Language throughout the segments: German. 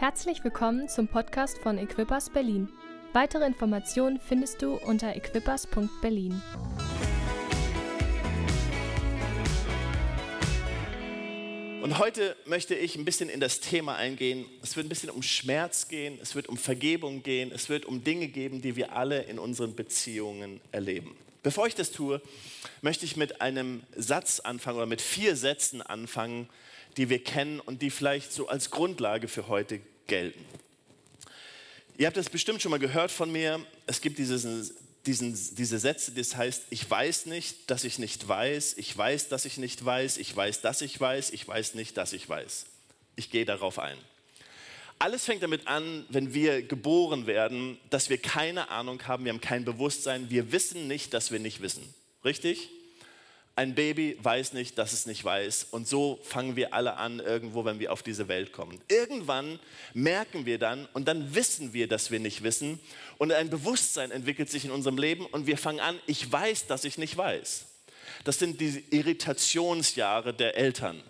Herzlich willkommen zum Podcast von Equippers Berlin. Weitere Informationen findest du unter equippers.berlin. Und heute möchte ich ein bisschen in das Thema eingehen. Es wird ein bisschen um Schmerz gehen, es wird um Vergebung gehen, es wird um Dinge geben, die wir alle in unseren Beziehungen erleben. Bevor ich das tue, möchte ich mit einem Satz anfangen oder mit vier Sätzen anfangen, die wir kennen und die vielleicht so als Grundlage für heute gelten. Ihr habt das bestimmt schon mal gehört von mir. Es gibt dieses, diesen, diese Sätze, das heißt, ich weiß nicht, dass ich nicht weiß, ich weiß, dass ich nicht weiß, ich weiß, dass ich weiß, ich weiß nicht, dass ich weiß. Ich gehe darauf ein. Alles fängt damit an, wenn wir geboren werden, dass wir keine Ahnung haben, wir haben kein Bewusstsein, wir wissen nicht, dass wir nicht wissen. Richtig? Ein Baby weiß nicht, dass es nicht weiß. Und so fangen wir alle an, irgendwo, wenn wir auf diese Welt kommen. Irgendwann merken wir dann und dann wissen wir, dass wir nicht wissen. Und ein Bewusstsein entwickelt sich in unserem Leben und wir fangen an, ich weiß, dass ich nicht weiß. Das sind die Irritationsjahre der Eltern.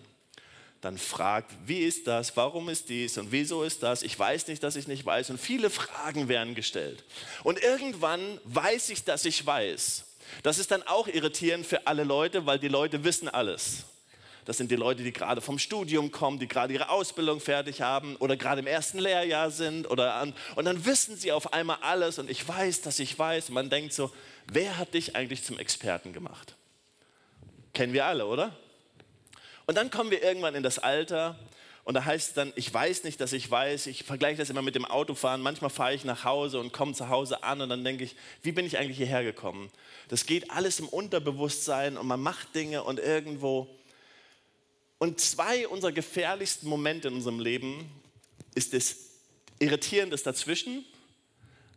Dann fragt, wie ist das, warum ist dies und wieso ist das? Ich weiß nicht, dass ich nicht weiß. Und viele Fragen werden gestellt. Und irgendwann weiß ich, dass ich weiß. Das ist dann auch irritierend für alle Leute, weil die Leute wissen alles. Das sind die Leute, die gerade vom Studium kommen, die gerade ihre Ausbildung fertig haben oder gerade im ersten Lehrjahr sind. Oder an, und dann wissen sie auf einmal alles und ich weiß, dass ich weiß. Und man denkt so, wer hat dich eigentlich zum Experten gemacht? Kennen wir alle, oder? Und dann kommen wir irgendwann in das Alter und da heißt es dann, ich weiß nicht, dass ich weiß. Ich vergleiche das immer mit dem Autofahren. Manchmal fahre ich nach Hause und komme zu Hause an und dann denke ich, wie bin ich eigentlich hierher gekommen? Das geht alles im Unterbewusstsein und man macht Dinge und irgendwo. Und zwei unserer gefährlichsten Momente in unserem Leben ist das Irritierendes dazwischen,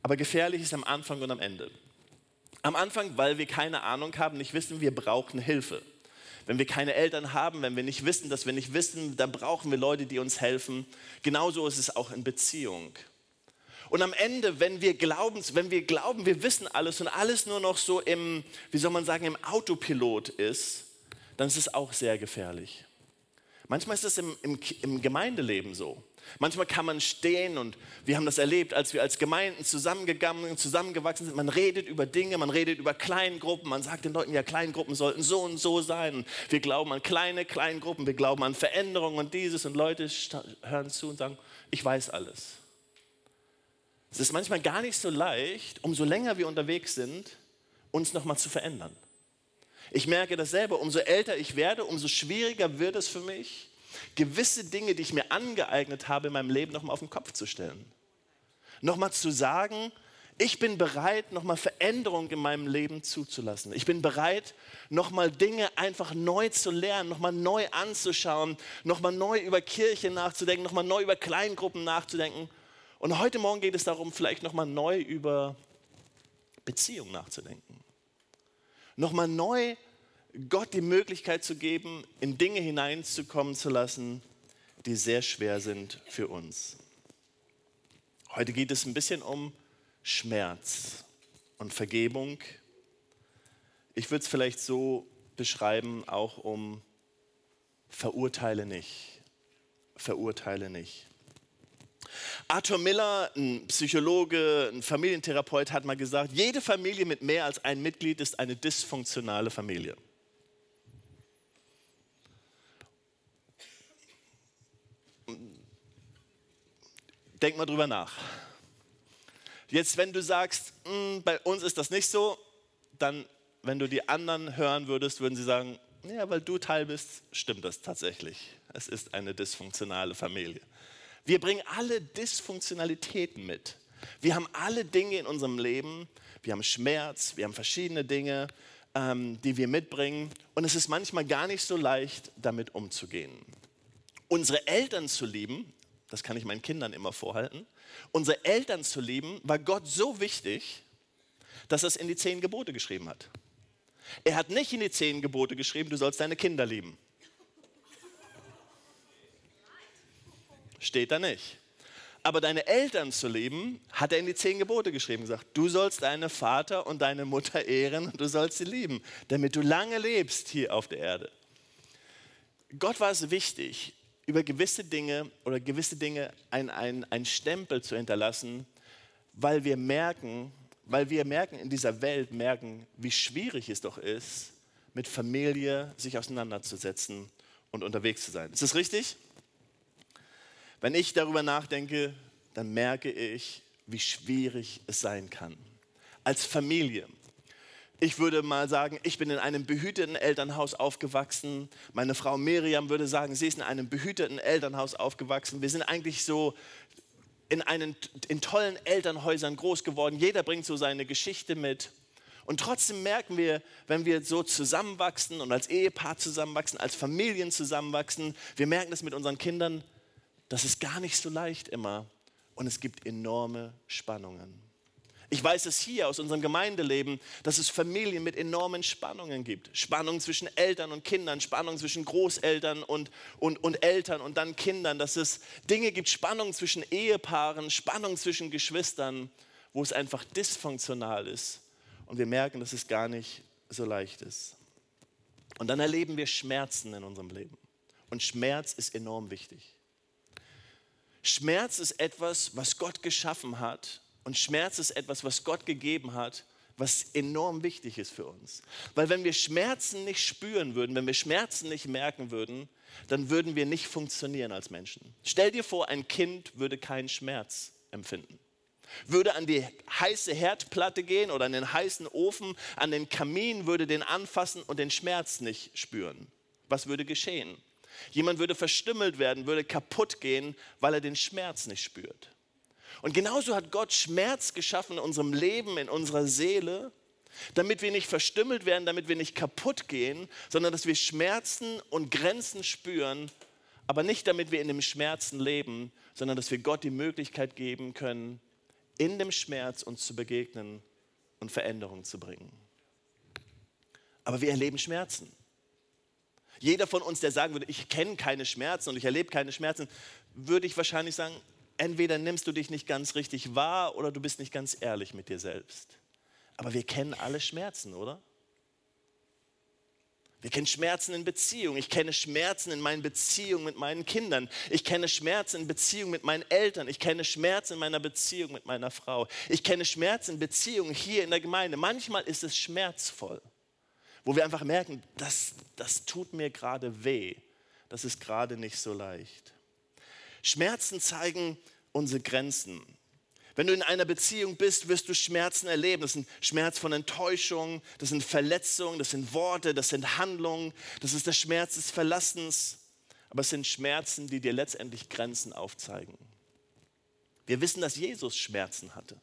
aber gefährlich ist am Anfang und am Ende. Am Anfang, weil wir keine Ahnung haben, nicht wissen, wir brauchen Hilfe. Wenn wir keine Eltern haben, wenn wir nicht wissen, dass wir nicht wissen, dann brauchen wir Leute, die uns helfen. Genauso ist es auch in Beziehung. Und am Ende, wenn wir glauben, wenn wir glauben, wir wissen alles und alles nur noch so im, wie soll man sagen, im Autopilot ist, dann ist es auch sehr gefährlich. Manchmal ist es im, im, im Gemeindeleben so. Manchmal kann man stehen und wir haben das erlebt, als wir als Gemeinden zusammengegangen und zusammengewachsen sind. Man redet über Dinge, man redet über Kleingruppen. Man sagt den Leuten, ja, Kleingruppen sollten so und so sein. wir glauben an kleine Kleingruppen, wir glauben an Veränderungen und dieses. Und Leute hören zu und sagen, ich weiß alles. Es ist manchmal gar nicht so leicht, umso länger wir unterwegs sind, uns nochmal zu verändern. Ich merke das selber, umso älter ich werde, umso schwieriger wird es für mich, gewisse Dinge, die ich mir angeeignet habe, in meinem Leben nochmal auf den Kopf zu stellen. Nochmal zu sagen, ich bin bereit, nochmal Veränderung in meinem Leben zuzulassen. Ich bin bereit, nochmal Dinge einfach neu zu lernen, nochmal neu anzuschauen, nochmal neu über Kirche nachzudenken, nochmal neu über Kleingruppen nachzudenken. Und heute Morgen geht es darum, vielleicht nochmal neu über Beziehung nachzudenken. Nochmal neu Gott die Möglichkeit zu geben, in Dinge hineinzukommen zu lassen, die sehr schwer sind für uns. Heute geht es ein bisschen um Schmerz und Vergebung. Ich würde es vielleicht so beschreiben, auch um verurteile nicht. Verurteile nicht. Arthur Miller, ein Psychologe, ein Familientherapeut, hat mal gesagt, jede Familie mit mehr als einem Mitglied ist eine dysfunktionale Familie. Denk mal drüber nach. Jetzt, wenn du sagst, hm, bei uns ist das nicht so, dann, wenn du die anderen hören würdest, würden sie sagen, ja, weil du Teil bist, stimmt das tatsächlich. Es ist eine dysfunktionale Familie. Wir bringen alle Dysfunktionalitäten mit. Wir haben alle Dinge in unserem Leben. Wir haben Schmerz, wir haben verschiedene Dinge, ähm, die wir mitbringen. Und es ist manchmal gar nicht so leicht, damit umzugehen. Unsere Eltern zu lieben, das kann ich meinen Kindern immer vorhalten, unsere Eltern zu lieben, war Gott so wichtig, dass er es in die zehn Gebote geschrieben hat. Er hat nicht in die zehn Gebote geschrieben, du sollst deine Kinder lieben. Steht da nicht. Aber deine Eltern zu lieben, hat er in die zehn Gebote geschrieben, gesagt, du sollst deinen Vater und deine Mutter ehren und du sollst sie lieben, damit du lange lebst hier auf der Erde. Gott war es wichtig, über gewisse Dinge oder gewisse Dinge einen ein Stempel zu hinterlassen, weil wir merken, weil wir merken in dieser Welt, merken, wie schwierig es doch ist, mit Familie sich auseinanderzusetzen und unterwegs zu sein. Ist das richtig? Wenn ich darüber nachdenke, dann merke ich, wie schwierig es sein kann. Als Familie. Ich würde mal sagen, ich bin in einem behüteten Elternhaus aufgewachsen. Meine Frau Miriam würde sagen, sie ist in einem behüteten Elternhaus aufgewachsen. Wir sind eigentlich so in, einen, in tollen Elternhäusern groß geworden. Jeder bringt so seine Geschichte mit. Und trotzdem merken wir, wenn wir so zusammenwachsen und als Ehepaar zusammenwachsen, als Familien zusammenwachsen, wir merken das mit unseren Kindern, das ist gar nicht so leicht immer. Und es gibt enorme Spannungen. Ich weiß es hier aus unserem Gemeindeleben, dass es Familien mit enormen Spannungen gibt. Spannung zwischen Eltern und Kindern, Spannung zwischen Großeltern und, und, und Eltern und dann Kindern. Dass es Dinge gibt, Spannung zwischen Ehepaaren, Spannung zwischen Geschwistern, wo es einfach dysfunktional ist. Und wir merken, dass es gar nicht so leicht ist. Und dann erleben wir Schmerzen in unserem Leben. Und Schmerz ist enorm wichtig. Schmerz ist etwas, was Gott geschaffen hat und Schmerz ist etwas, was Gott gegeben hat, was enorm wichtig ist für uns. Weil wenn wir Schmerzen nicht spüren würden, wenn wir Schmerzen nicht merken würden, dann würden wir nicht funktionieren als Menschen. Stell dir vor, ein Kind würde keinen Schmerz empfinden. Würde an die heiße Herdplatte gehen oder an den heißen Ofen, an den Kamin, würde den anfassen und den Schmerz nicht spüren. Was würde geschehen? Jemand würde verstümmelt werden, würde kaputt gehen, weil er den Schmerz nicht spürt. Und genauso hat Gott Schmerz geschaffen in unserem Leben, in unserer Seele, damit wir nicht verstümmelt werden, damit wir nicht kaputt gehen, sondern dass wir Schmerzen und Grenzen spüren, aber nicht damit wir in dem Schmerzen leben, sondern dass wir Gott die Möglichkeit geben können, in dem Schmerz uns zu begegnen und Veränderung zu bringen. Aber wir erleben Schmerzen. Jeder von uns, der sagen würde, ich kenne keine Schmerzen und ich erlebe keine Schmerzen, würde ich wahrscheinlich sagen, entweder nimmst du dich nicht ganz richtig wahr oder du bist nicht ganz ehrlich mit dir selbst. Aber wir kennen alle Schmerzen, oder? Wir kennen Schmerzen in Beziehungen. Ich kenne Schmerzen in meinen Beziehungen mit meinen Kindern. Ich kenne Schmerzen in Beziehungen mit meinen Eltern. Ich kenne Schmerzen in meiner Beziehung mit meiner Frau. Ich kenne Schmerzen in Beziehungen hier in der Gemeinde. Manchmal ist es schmerzvoll, wo wir einfach merken, das, das tut mir gerade weh. Das ist gerade nicht so leicht. Schmerzen zeigen unsere Grenzen. Wenn du in einer Beziehung bist, wirst du Schmerzen erleben. Das sind Schmerz von Enttäuschung, das sind Verletzungen, das sind Worte, das sind Handlungen, das ist der Schmerz des Verlassens. Aber es sind Schmerzen, die dir letztendlich Grenzen aufzeigen. Wir wissen, dass Jesus Schmerzen hatte.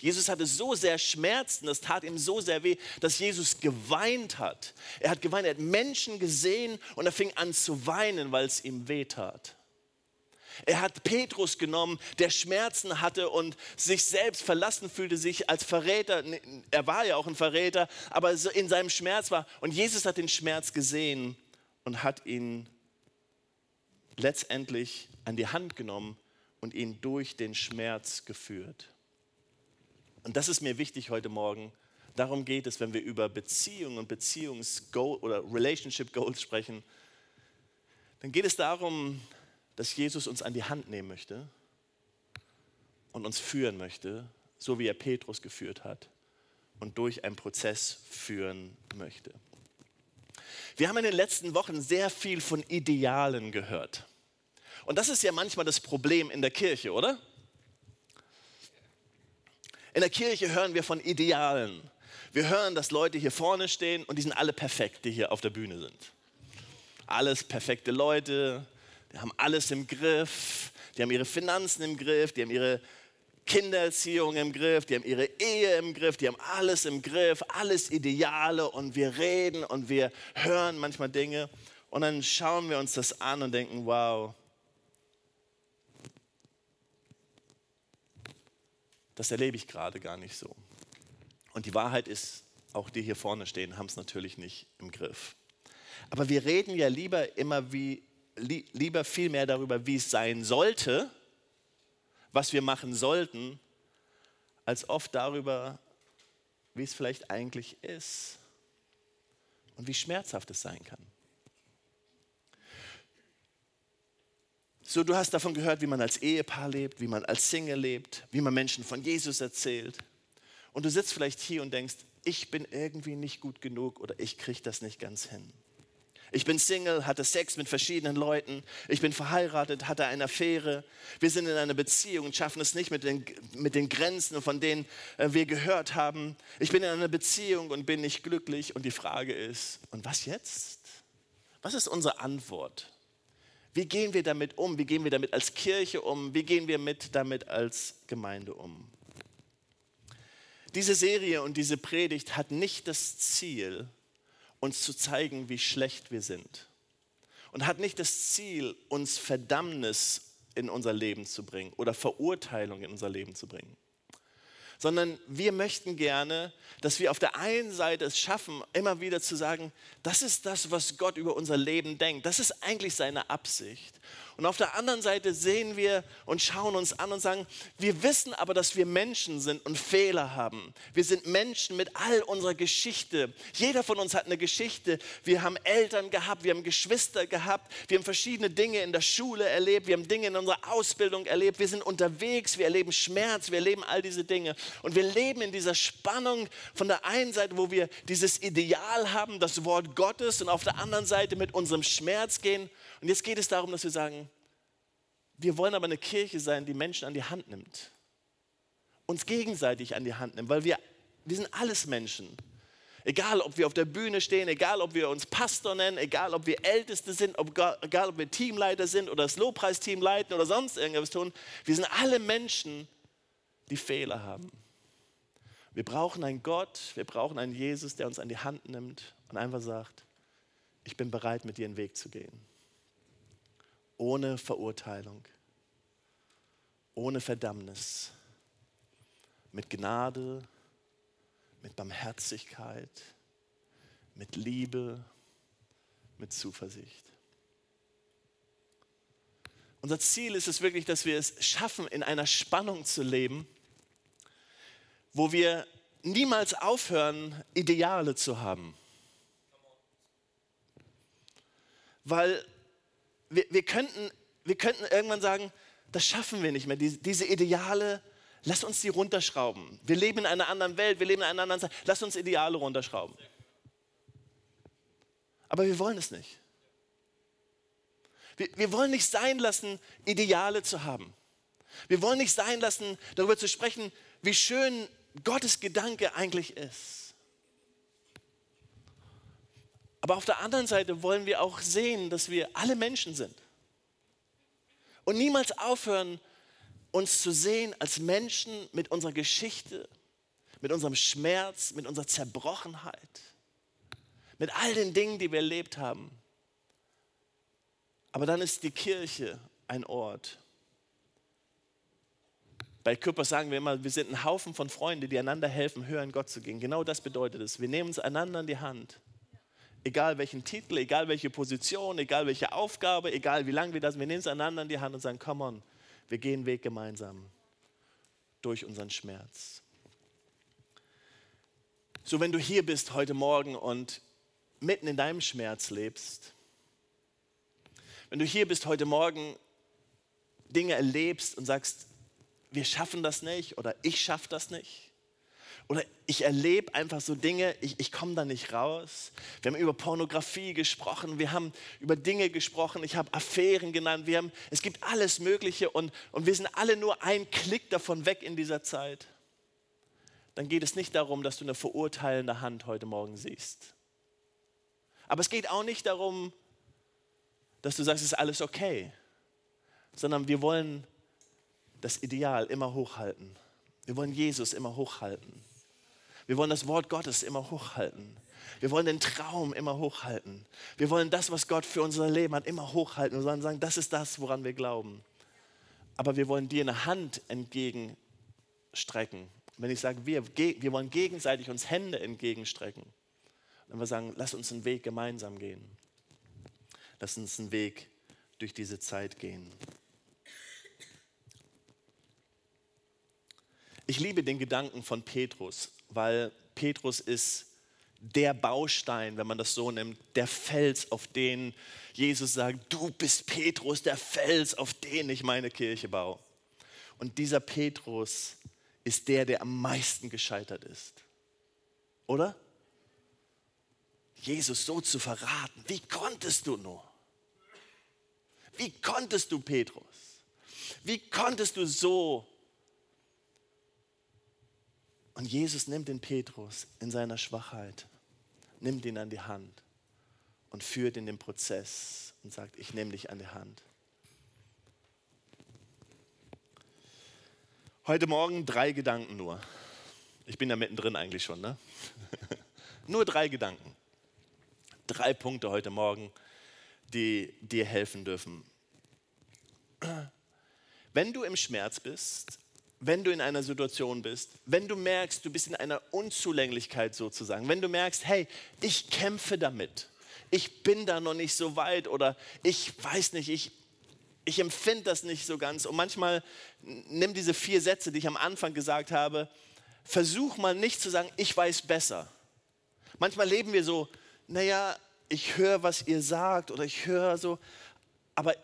Jesus hatte so sehr Schmerzen, das tat ihm so sehr weh, dass Jesus geweint hat. Er hat geweint, er hat Menschen gesehen und er fing an zu weinen, weil es ihm weh tat. Er hat Petrus genommen, der Schmerzen hatte und sich selbst verlassen fühlte, sich als Verräter, er war ja auch ein Verräter, aber in seinem Schmerz war. Und Jesus hat den Schmerz gesehen und hat ihn letztendlich an die Hand genommen und ihn durch den Schmerz geführt. Und das ist mir wichtig heute Morgen. Darum geht es, wenn wir über Beziehung und Beziehungsgoal oder Relationship Goals sprechen. Dann geht es darum, dass Jesus uns an die Hand nehmen möchte und uns führen möchte, so wie er Petrus geführt hat und durch einen Prozess führen möchte. Wir haben in den letzten Wochen sehr viel von Idealen gehört. Und das ist ja manchmal das Problem in der Kirche, oder? In der Kirche hören wir von Idealen. Wir hören, dass Leute hier vorne stehen und die sind alle perfekt, die hier auf der Bühne sind. Alles perfekte Leute, die haben alles im Griff, die haben ihre Finanzen im Griff, die haben ihre Kindererziehung im Griff, die haben ihre Ehe im Griff, die haben alles im Griff, alles Ideale. Und wir reden und wir hören manchmal Dinge. Und dann schauen wir uns das an und denken, wow, das erlebe ich gerade gar nicht so. Und die Wahrheit ist, auch die hier vorne stehen, haben es natürlich nicht im Griff. Aber wir reden ja lieber immer wie lieber viel mehr darüber, wie es sein sollte, was wir machen sollten, als oft darüber, wie es vielleicht eigentlich ist und wie schmerzhaft es sein kann. So, du hast davon gehört, wie man als Ehepaar lebt, wie man als Single lebt, wie man Menschen von Jesus erzählt. Und du sitzt vielleicht hier und denkst, ich bin irgendwie nicht gut genug oder ich kriege das nicht ganz hin. Ich bin Single, hatte Sex mit verschiedenen Leuten. Ich bin verheiratet, hatte eine Affäre. Wir sind in einer Beziehung und schaffen es nicht mit den, mit den Grenzen, von denen äh, wir gehört haben. Ich bin in einer Beziehung und bin nicht glücklich. Und die Frage ist, und was jetzt? Was ist unsere Antwort? Wie gehen wir damit um? Wie gehen wir damit als Kirche um? Wie gehen wir mit damit als Gemeinde um? Diese Serie und diese Predigt hat nicht das Ziel, uns zu zeigen, wie schlecht wir sind. Und hat nicht das Ziel, uns Verdammnis in unser Leben zu bringen oder Verurteilung in unser Leben zu bringen. Sondern wir möchten gerne, dass wir auf der einen Seite es schaffen, immer wieder zu sagen, das ist das, was Gott über unser Leben denkt. Das ist eigentlich seine Absicht. Und auf der anderen Seite sehen wir und schauen uns an und sagen, wir wissen aber, dass wir Menschen sind und Fehler haben. Wir sind Menschen mit all unserer Geschichte. Jeder von uns hat eine Geschichte. Wir haben Eltern gehabt, wir haben Geschwister gehabt, wir haben verschiedene Dinge in der Schule erlebt, wir haben Dinge in unserer Ausbildung erlebt, wir sind unterwegs, wir erleben Schmerz, wir erleben all diese Dinge. Und wir leben in dieser Spannung von der einen Seite, wo wir dieses Ideal haben, das Wort Gottes, und auf der anderen Seite mit unserem Schmerz gehen. Und jetzt geht es darum, dass wir sagen, wir wollen aber eine Kirche sein, die Menschen an die Hand nimmt. Uns gegenseitig an die Hand nimmt, weil wir, wir sind alles Menschen. Egal, ob wir auf der Bühne stehen, egal, ob wir uns Pastor nennen, egal, ob wir Älteste sind, ob, egal, ob wir Teamleiter sind oder das Lobpreisteam leiten oder sonst irgendwas tun. Wir sind alle Menschen, die Fehler haben. Wir brauchen einen Gott, wir brauchen einen Jesus, der uns an die Hand nimmt und einfach sagt, ich bin bereit, mit dir einen Weg zu gehen ohne Verurteilung, ohne Verdammnis, mit Gnade, mit Barmherzigkeit, mit Liebe, mit Zuversicht. Unser Ziel ist es wirklich, dass wir es schaffen, in einer Spannung zu leben, wo wir niemals aufhören, Ideale zu haben. Weil wir, wir, könnten, wir könnten irgendwann sagen, das schaffen wir nicht mehr. Die, diese Ideale, lass uns die runterschrauben. Wir leben in einer anderen Welt, wir leben in einer anderen Zeit. Lass uns Ideale runterschrauben. Aber wir wollen es nicht. Wir, wir wollen nicht sein lassen, Ideale zu haben. Wir wollen nicht sein lassen, darüber zu sprechen, wie schön Gottes Gedanke eigentlich ist. Aber auf der anderen Seite wollen wir auch sehen, dass wir alle Menschen sind. Und niemals aufhören, uns zu sehen als Menschen mit unserer Geschichte, mit unserem Schmerz, mit unserer Zerbrochenheit, mit all den Dingen, die wir erlebt haben. Aber dann ist die Kirche ein Ort. Bei Küppers sagen wir immer, wir sind ein Haufen von Freunden, die einander helfen, höher in Gott zu gehen. Genau das bedeutet es. Wir nehmen uns einander in die Hand egal welchen Titel, egal welche Position, egal welche Aufgabe, egal wie lange wir das, wir nehmen es einander in die Hand und sagen, come on, wir gehen Weg gemeinsam durch unseren Schmerz. So, wenn du hier bist heute Morgen und mitten in deinem Schmerz lebst, wenn du hier bist heute Morgen, Dinge erlebst und sagst, wir schaffen das nicht oder ich schaffe das nicht, oder ich erlebe einfach so Dinge, ich, ich komme da nicht raus. Wir haben über Pornografie gesprochen, wir haben über Dinge gesprochen, ich habe Affären genannt, wir haben, es gibt alles Mögliche und, und wir sind alle nur ein Klick davon weg in dieser Zeit. Dann geht es nicht darum, dass du eine verurteilende Hand heute Morgen siehst. Aber es geht auch nicht darum, dass du sagst, es ist alles okay, sondern wir wollen das Ideal immer hochhalten. Wir wollen Jesus immer hochhalten. Wir wollen das Wort Gottes immer hochhalten. Wir wollen den Traum immer hochhalten. Wir wollen das, was Gott für unser Leben hat, immer hochhalten. Wir sollen sagen, das ist das, woran wir glauben. Aber wir wollen dir eine Hand entgegenstrecken. Wenn ich sage, wir, wir wollen gegenseitig uns Hände entgegenstrecken, dann wir sagen, lass uns einen Weg gemeinsam gehen. Lass uns einen Weg durch diese Zeit gehen. Ich liebe den Gedanken von Petrus, weil Petrus ist der Baustein, wenn man das so nimmt, der Fels, auf den Jesus sagt, du bist Petrus, der Fels, auf den ich meine Kirche baue. Und dieser Petrus ist der, der am meisten gescheitert ist. Oder? Jesus so zu verraten, wie konntest du nur? Wie konntest du, Petrus? Wie konntest du so? Und Jesus nimmt den Petrus in seiner Schwachheit, nimmt ihn an die Hand und führt in den Prozess und sagt, ich nehme dich an die Hand. Heute Morgen drei Gedanken nur. Ich bin ja mittendrin eigentlich schon, ne? nur drei Gedanken. Drei Punkte heute Morgen, die dir helfen dürfen. Wenn du im Schmerz bist, wenn du in einer Situation bist, wenn du merkst, du bist in einer Unzulänglichkeit sozusagen, wenn du merkst, hey, ich kämpfe damit, ich bin da noch nicht so weit oder ich weiß nicht, ich, ich empfinde das nicht so ganz. Und manchmal nimm diese vier Sätze, die ich am Anfang gesagt habe, versuch mal nicht zu sagen, ich weiß besser. Manchmal leben wir so, naja, ich höre, was ihr sagt oder ich höre so, aber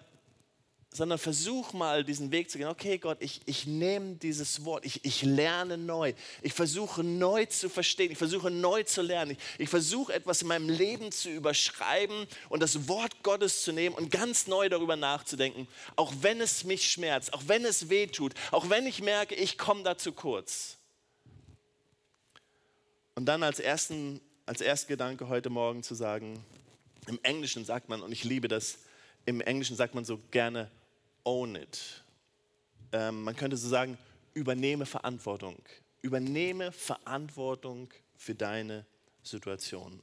sondern versuch mal diesen Weg zu gehen. Okay, Gott, ich, ich nehme dieses Wort, ich, ich lerne neu. Ich versuche neu zu verstehen, ich versuche neu zu lernen. Ich, ich versuche etwas in meinem Leben zu überschreiben und das Wort Gottes zu nehmen und ganz neu darüber nachzudenken, auch wenn es mich schmerzt, auch wenn es weh tut, auch wenn ich merke, ich komme da zu kurz. Und dann als ersten, als Erstgedanke heute Morgen zu sagen, im Englischen sagt man, und ich liebe das, im Englischen sagt man so gerne, own it. Ähm, man könnte so sagen, übernehme Verantwortung. Übernehme Verantwortung für deine Situation.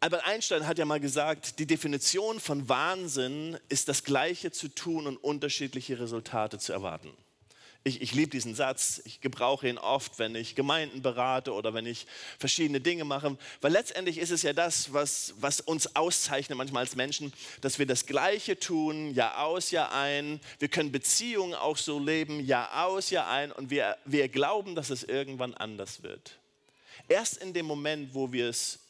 Albert Einstein hat ja mal gesagt, die Definition von Wahnsinn ist das Gleiche zu tun und unterschiedliche Resultate zu erwarten. Ich, ich liebe diesen Satz, ich gebrauche ihn oft, wenn ich Gemeinden berate oder wenn ich verschiedene Dinge mache, weil letztendlich ist es ja das, was, was uns auszeichnet manchmal als Menschen, dass wir das Gleiche tun, Jahr aus, Jahr ein. Wir können Beziehungen auch so leben, Jahr aus, Jahr ein und wir, wir glauben, dass es irgendwann anders wird. Erst in dem Moment, wo wir es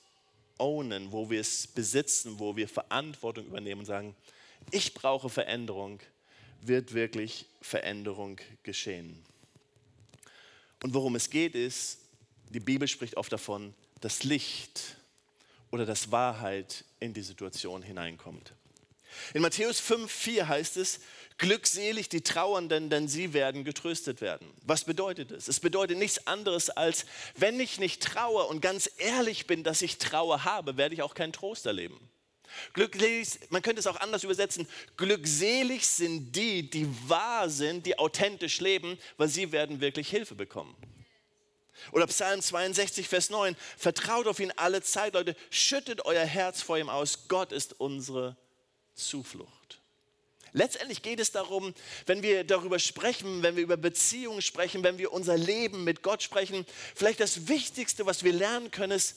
ownen, wo wir es besitzen, wo wir Verantwortung übernehmen und sagen, ich brauche Veränderung, wird wirklich Veränderung geschehen. Und worum es geht ist, die Bibel spricht oft davon, dass Licht oder dass Wahrheit in die Situation hineinkommt. In Matthäus 5, 4 heißt es, glückselig die Trauernden, denn sie werden getröstet werden. Was bedeutet es? Es bedeutet nichts anderes als, wenn ich nicht traue und ganz ehrlich bin, dass ich Trauer habe, werde ich auch keinen Trost erleben. Glücklich, man könnte es auch anders übersetzen, glückselig sind die, die wahr sind, die authentisch leben, weil sie werden wirklich Hilfe bekommen. Oder Psalm 62, Vers 9, vertraut auf ihn alle Zeit, Leute, schüttet euer Herz vor ihm aus, Gott ist unsere Zuflucht. Letztendlich geht es darum, wenn wir darüber sprechen, wenn wir über Beziehungen sprechen, wenn wir unser Leben mit Gott sprechen, vielleicht das Wichtigste, was wir lernen können, ist,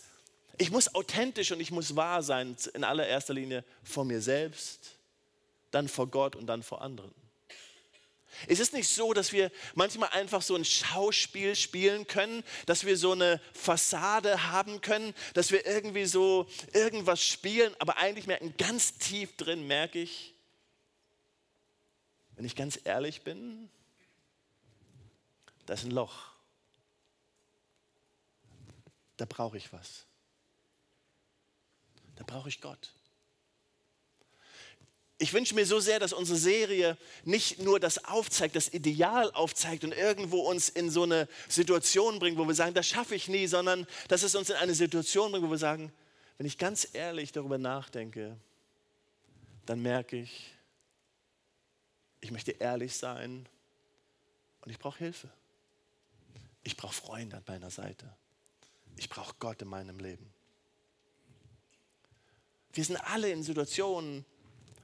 ich muss authentisch und ich muss wahr sein, in allererster Linie vor mir selbst, dann vor Gott und dann vor anderen. Es ist nicht so, dass wir manchmal einfach so ein Schauspiel spielen können, dass wir so eine Fassade haben können, dass wir irgendwie so irgendwas spielen, aber eigentlich merken, ganz tief drin merke ich, wenn ich ganz ehrlich bin, da ist ein Loch. Da brauche ich was dann brauche ich Gott. Ich wünsche mir so sehr, dass unsere Serie nicht nur das aufzeigt, das Ideal aufzeigt und irgendwo uns in so eine Situation bringt, wo wir sagen, das schaffe ich nie, sondern dass es uns in eine Situation bringt, wo wir sagen, wenn ich ganz ehrlich darüber nachdenke, dann merke ich, ich möchte ehrlich sein und ich brauche Hilfe. Ich brauche Freunde an meiner Seite. Ich brauche Gott in meinem Leben. Wir sind alle in Situationen,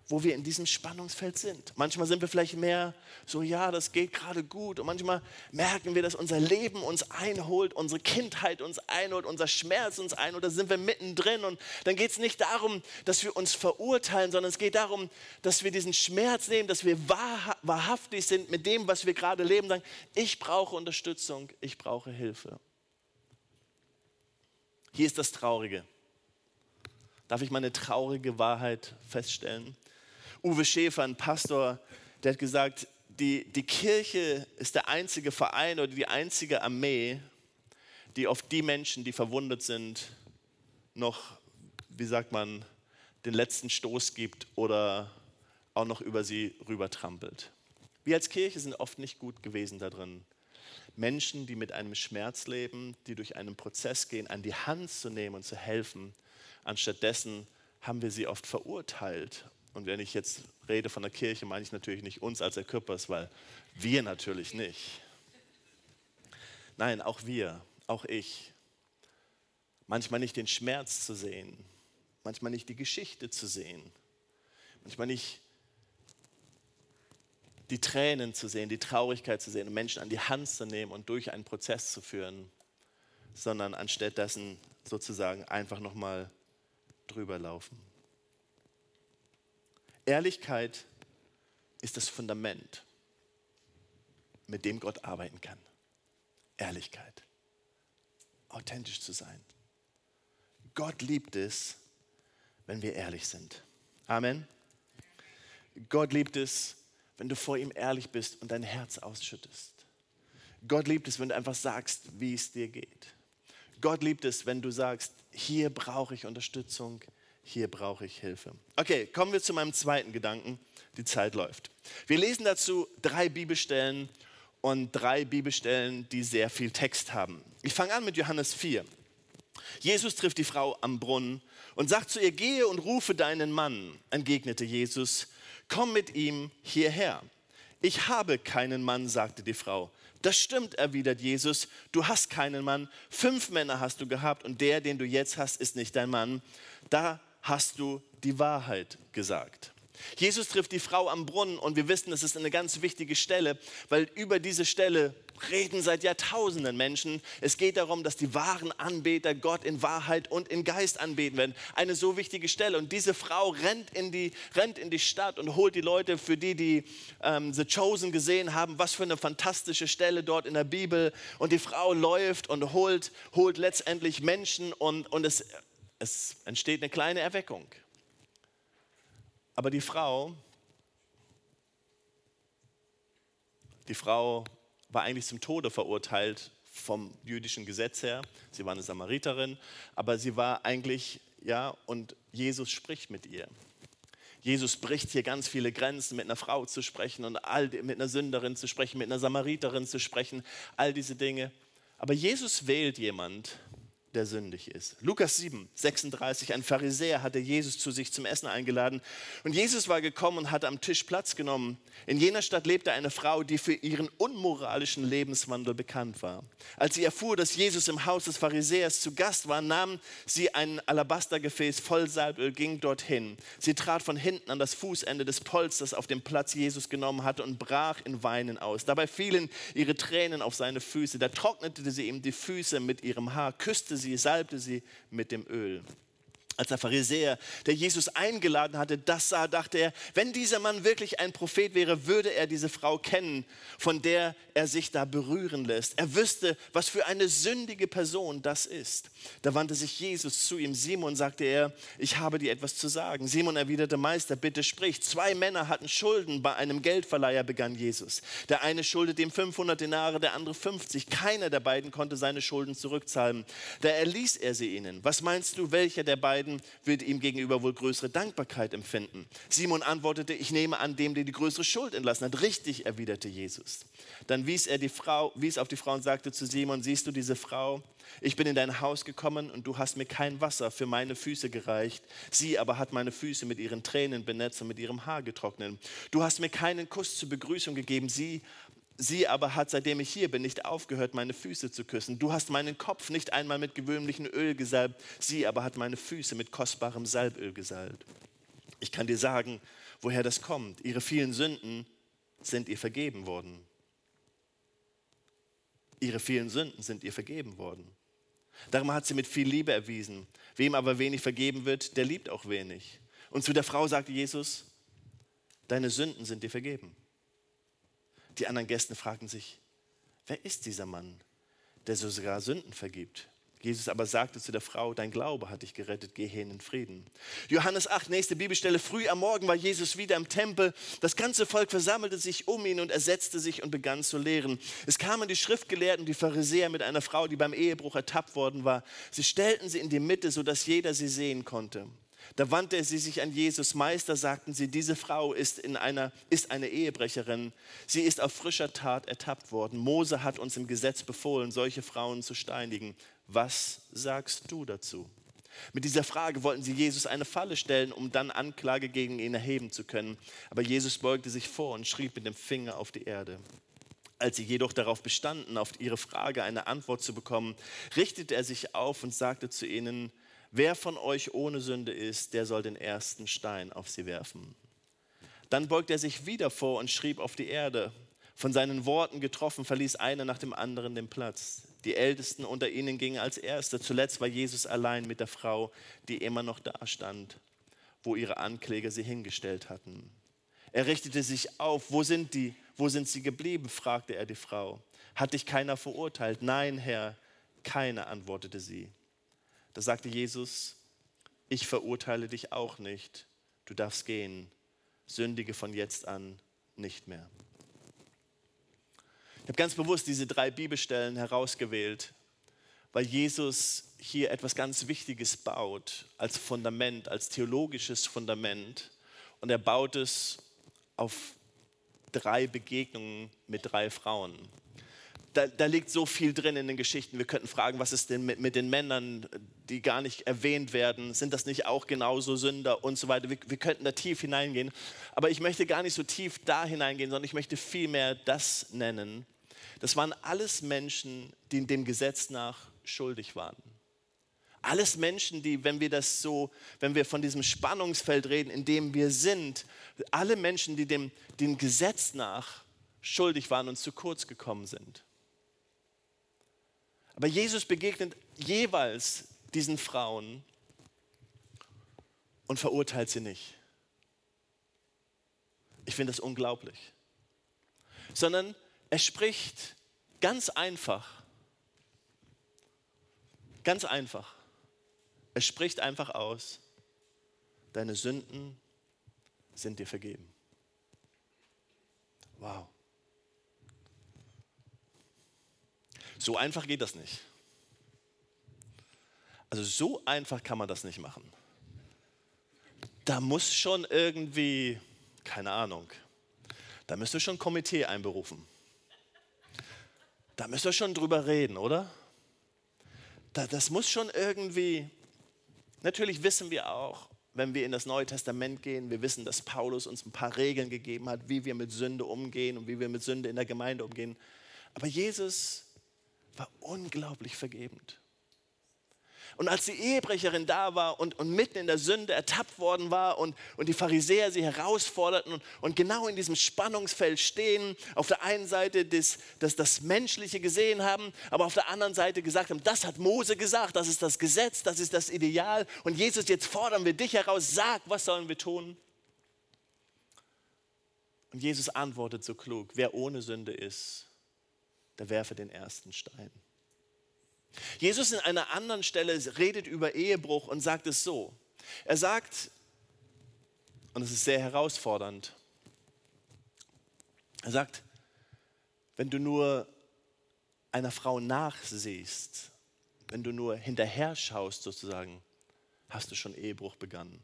wo wir in diesem Spannungsfeld sind. Manchmal sind wir vielleicht mehr so, ja, das geht gerade gut. Und manchmal merken wir, dass unser Leben uns einholt, unsere Kindheit uns einholt, unser Schmerz uns einholt. Da sind wir mittendrin. Und dann geht es nicht darum, dass wir uns verurteilen, sondern es geht darum, dass wir diesen Schmerz nehmen, dass wir wahrhaftig sind mit dem, was wir gerade leben. Sagen, ich brauche Unterstützung, ich brauche Hilfe. Hier ist das Traurige. Darf ich mal eine traurige Wahrheit feststellen? Uwe Schäfer, ein Pastor, der hat gesagt, die, die Kirche ist der einzige Verein oder die einzige Armee, die auf die Menschen, die verwundet sind, noch, wie sagt man, den letzten Stoß gibt oder auch noch über sie rübertrampelt. Wir als Kirche sind oft nicht gut gewesen darin, Menschen, die mit einem Schmerz leben, die durch einen Prozess gehen, an die Hand zu nehmen und zu helfen. Anstattdessen haben wir sie oft verurteilt. Und wenn ich jetzt rede von der Kirche, meine ich natürlich nicht uns als Erküppers, weil wir natürlich nicht. Nein, auch wir, auch ich. Manchmal nicht den Schmerz zu sehen, manchmal nicht die Geschichte zu sehen, manchmal nicht die Tränen zu sehen, die Traurigkeit zu sehen Menschen an die Hand zu nehmen und durch einen Prozess zu führen, sondern anstattdessen sozusagen einfach nochmal drüber laufen. Ehrlichkeit ist das Fundament, mit dem Gott arbeiten kann. Ehrlichkeit. Authentisch zu sein. Gott liebt es, wenn wir ehrlich sind. Amen. Gott liebt es, wenn du vor ihm ehrlich bist und dein Herz ausschüttest. Gott liebt es, wenn du einfach sagst, wie es dir geht. Gott liebt es, wenn du sagst, hier brauche ich Unterstützung, hier brauche ich Hilfe. Okay, kommen wir zu meinem zweiten Gedanken. Die Zeit läuft. Wir lesen dazu drei Bibelstellen und drei Bibelstellen, die sehr viel Text haben. Ich fange an mit Johannes 4. Jesus trifft die Frau am Brunnen und sagt zu ihr, gehe und rufe deinen Mann, entgegnete Jesus komm mit ihm hierher. Ich habe keinen Mann, sagte die Frau. Das stimmt, erwidert Jesus, du hast keinen Mann, fünf Männer hast du gehabt und der, den du jetzt hast, ist nicht dein Mann. Da hast du die Wahrheit gesagt. Jesus trifft die Frau am Brunnen und wir wissen, das ist eine ganz wichtige Stelle, weil über diese Stelle reden seit Jahrtausenden Menschen. Es geht darum, dass die wahren Anbeter Gott in Wahrheit und in Geist anbeten werden. Eine so wichtige Stelle. Und diese Frau rennt in die, rennt in die Stadt und holt die Leute, für die, die ähm, The Chosen gesehen haben, was für eine fantastische Stelle dort in der Bibel. Und die Frau läuft und holt, holt letztendlich Menschen und, und es, es entsteht eine kleine Erweckung. Aber die Frau, die Frau war eigentlich zum Tode verurteilt vom jüdischen Gesetz her. Sie war eine Samariterin, aber sie war eigentlich, ja, und Jesus spricht mit ihr. Jesus bricht hier ganz viele Grenzen, mit einer Frau zu sprechen und all, mit einer Sünderin zu sprechen, mit einer Samariterin zu sprechen, all diese Dinge. Aber Jesus wählt jemand, der sündig ist. Lukas 7, 36, ein Pharisäer hatte Jesus zu sich zum Essen eingeladen und Jesus war gekommen und hatte am Tisch Platz genommen. In jener Stadt lebte eine Frau, die für ihren unmoralischen Lebenswandel bekannt war. Als sie erfuhr, dass Jesus im Haus des Pharisäers zu Gast war, nahm sie ein Alabastergefäß voll Salböl, ging dorthin. Sie trat von hinten an das Fußende des Polsters auf dem Platz Jesus genommen hatte und brach in Weinen aus. Dabei fielen ihre Tränen auf seine Füße. Da trocknete sie ihm die Füße mit ihrem Haar, küsste sie sie, salbte sie mit dem Öl. Als der Pharisäer, der Jesus eingeladen hatte, das sah, dachte er, wenn dieser Mann wirklich ein Prophet wäre, würde er diese Frau kennen, von der er sich da berühren lässt. Er wüsste, was für eine sündige Person das ist. Da wandte sich Jesus zu ihm. Simon sagte er, ich habe dir etwas zu sagen. Simon erwiderte, Meister, bitte sprich. Zwei Männer hatten Schulden bei einem Geldverleiher, begann Jesus. Der eine schuldete ihm 500 Denare, der andere 50. Keiner der beiden konnte seine Schulden zurückzahlen. Da erließ er sie ihnen. Was meinst du, welcher der beiden beiden wird ihm gegenüber wohl größere Dankbarkeit empfinden. Simon antwortete, ich nehme an dem, der die größere Schuld entlassen hat. Richtig, erwiderte Jesus. Dann wies er die Frau, wies auf die Frau und sagte zu Simon, siehst du diese Frau? Ich bin in dein Haus gekommen und du hast mir kein Wasser für meine Füße gereicht. Sie aber hat meine Füße mit ihren Tränen benetzt und mit ihrem Haar getrocknet. Du hast mir keinen Kuss zur Begrüßung gegeben. Sie Sie aber hat, seitdem ich hier bin, nicht aufgehört, meine Füße zu küssen. Du hast meinen Kopf nicht einmal mit gewöhnlichem Öl gesalbt. Sie aber hat meine Füße mit kostbarem Salböl gesalbt. Ich kann dir sagen, woher das kommt. Ihre vielen Sünden sind ihr vergeben worden. Ihre vielen Sünden sind ihr vergeben worden. Darum hat sie mit viel Liebe erwiesen. Wem aber wenig vergeben wird, der liebt auch wenig. Und zu der Frau sagte Jesus, deine Sünden sind dir vergeben. Die anderen Gäste fragten sich, wer ist dieser Mann, der so sogar Sünden vergibt? Jesus aber sagte zu der Frau, dein Glaube hat dich gerettet, geh hin in Frieden. Johannes 8, nächste Bibelstelle, früh am Morgen war Jesus wieder im Tempel. Das ganze Volk versammelte sich um ihn und er setzte sich und begann zu lehren. Es kamen die Schriftgelehrten, die Pharisäer mit einer Frau, die beim Ehebruch ertappt worden war. Sie stellten sie in die Mitte, sodass jeder sie sehen konnte. Da wandte sie sich an Jesus. Meister, sagten sie, diese Frau ist, in einer, ist eine Ehebrecherin. Sie ist auf frischer Tat ertappt worden. Mose hat uns im Gesetz befohlen, solche Frauen zu steinigen. Was sagst du dazu? Mit dieser Frage wollten sie Jesus eine Falle stellen, um dann Anklage gegen ihn erheben zu können. Aber Jesus beugte sich vor und schrieb mit dem Finger auf die Erde. Als sie jedoch darauf bestanden, auf ihre Frage eine Antwort zu bekommen, richtete er sich auf und sagte zu ihnen, wer von euch ohne Sünde ist, der soll den ersten Stein auf sie werfen. Dann beugte er sich wieder vor und schrieb auf die Erde. Von seinen Worten getroffen, verließ einer nach dem anderen den Platz. Die Ältesten unter ihnen gingen als Erste. Zuletzt war Jesus allein mit der Frau, die immer noch da stand, wo ihre Ankläger sie hingestellt hatten. Er richtete sich auf. Wo sind die? Wo sind sie geblieben? fragte er die Frau. Hat dich keiner verurteilt? Nein, Herr, keiner, antwortete sie. Da sagte Jesus, ich verurteile dich auch nicht. Du darfst gehen. Sündige von jetzt an nicht mehr. Ich habe ganz bewusst diese drei Bibelstellen herausgewählt, weil Jesus hier etwas ganz Wichtiges baut als Fundament, als theologisches Fundament. Und er baut es auf drei Begegnungen mit drei Frauen. Da, da, liegt so viel drin in den Geschichten. Wir könnten fragen, was ist denn mit, mit, den Männern, die gar nicht erwähnt werden? Sind das nicht auch genauso Sünder und so weiter? Wir, wir könnten da tief hineingehen. Aber ich möchte gar nicht so tief da hineingehen, sondern ich möchte vielmehr das nennen, das waren alles Menschen, die dem Gesetz nach schuldig waren. Alles Menschen, die, wenn wir das so, wenn wir von diesem Spannungsfeld reden, in dem wir sind, alle Menschen, die dem, dem Gesetz nach schuldig waren und zu kurz gekommen sind. Aber Jesus begegnet jeweils diesen Frauen und verurteilt sie nicht. Ich finde das unglaublich. Sondern er spricht ganz einfach. Ganz einfach. Er spricht einfach aus, deine Sünden sind dir vergeben. Wow. So einfach geht das nicht. Also so einfach kann man das nicht machen. Da muss schon irgendwie, keine Ahnung, da müsste schon ein Komitee einberufen. Da müssen wir schon drüber reden, oder? das muss schon irgendwie, natürlich wissen wir auch, wenn wir in das Neue Testament gehen, wir wissen, dass Paulus uns ein paar Regeln gegeben hat, wie wir mit Sünde umgehen und wie wir mit Sünde in der Gemeinde umgehen. Aber Jesus war unglaublich vergebend. Und als die Ehebrecherin da war und, und mitten in der Sünde ertappt worden war und, und die Pharisäer sie herausforderten und, und genau in diesem Spannungsfeld stehen, auf der einen Seite das, das, das Menschliche gesehen haben, aber auf der anderen Seite gesagt haben, das hat Mose gesagt, das ist das Gesetz, das ist das Ideal. Und Jesus, jetzt fordern wir dich heraus, sag, was sollen wir tun? Und Jesus antwortet so klug, wer ohne Sünde ist, der werfe den ersten Stein. Jesus in einer anderen Stelle redet über Ehebruch und sagt es so. Er sagt, und es ist sehr herausfordernd, er sagt, wenn du nur einer Frau nachsiehst, wenn du nur hinterher schaust sozusagen, hast du schon Ehebruch begangen.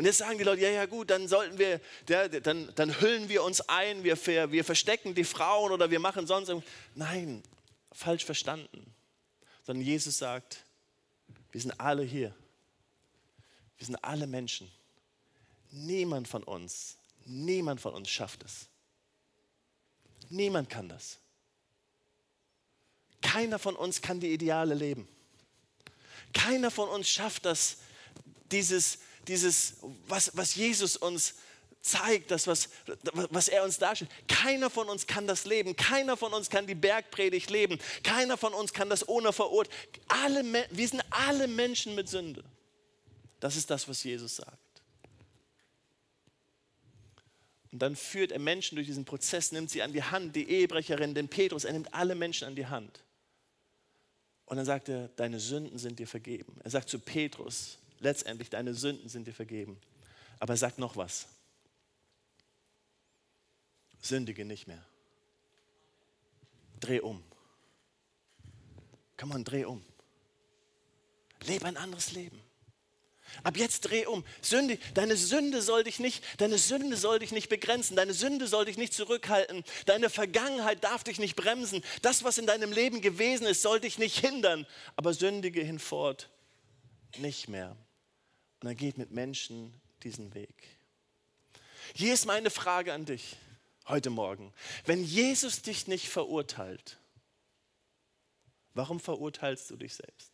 Und jetzt sagen die Leute, ja, ja gut, dann sollten wir, ja, dann, dann hüllen wir uns ein, wir, wir verstecken die Frauen oder wir machen sonst. Nein, falsch verstanden, sondern Jesus sagt, wir sind alle hier. Wir sind alle Menschen. Niemand von uns, niemand von uns schafft es. Niemand kann das. Keiner von uns kann die Ideale leben. Keiner von uns schafft das, dieses, dieses was, was Jesus uns zeigt, das, was, was er uns darstellt. Keiner von uns kann das leben. Keiner von uns kann die Bergpredigt leben. Keiner von uns kann das ohne Verurteilen. Alle, wir sind alle Menschen mit Sünde. Das ist das, was Jesus sagt. Und dann führt er Menschen durch diesen Prozess, nimmt sie an die Hand, die Ehebrecherin, den Petrus, er nimmt alle Menschen an die Hand Und dann sagt er, deine Sünden sind dir vergeben. Er sagt zu Petrus, letztendlich, deine Sünden sind dir vergeben. Aber er sagt noch was. Sündige nicht mehr. Dreh um. Komm on, dreh um. Lebe ein anderes Leben. Ab jetzt dreh um. Sünde, deine Sünde soll dich nicht, deine Sünde soll dich nicht begrenzen, deine Sünde soll dich nicht zurückhalten, deine Vergangenheit darf dich nicht bremsen. Das, was in deinem Leben gewesen ist, soll dich nicht hindern. Aber sündige hinfort nicht mehr. Und er geht mit Menschen diesen Weg. Hier ist meine Frage an dich heute Morgen. Wenn Jesus dich nicht verurteilt, warum verurteilst du dich selbst?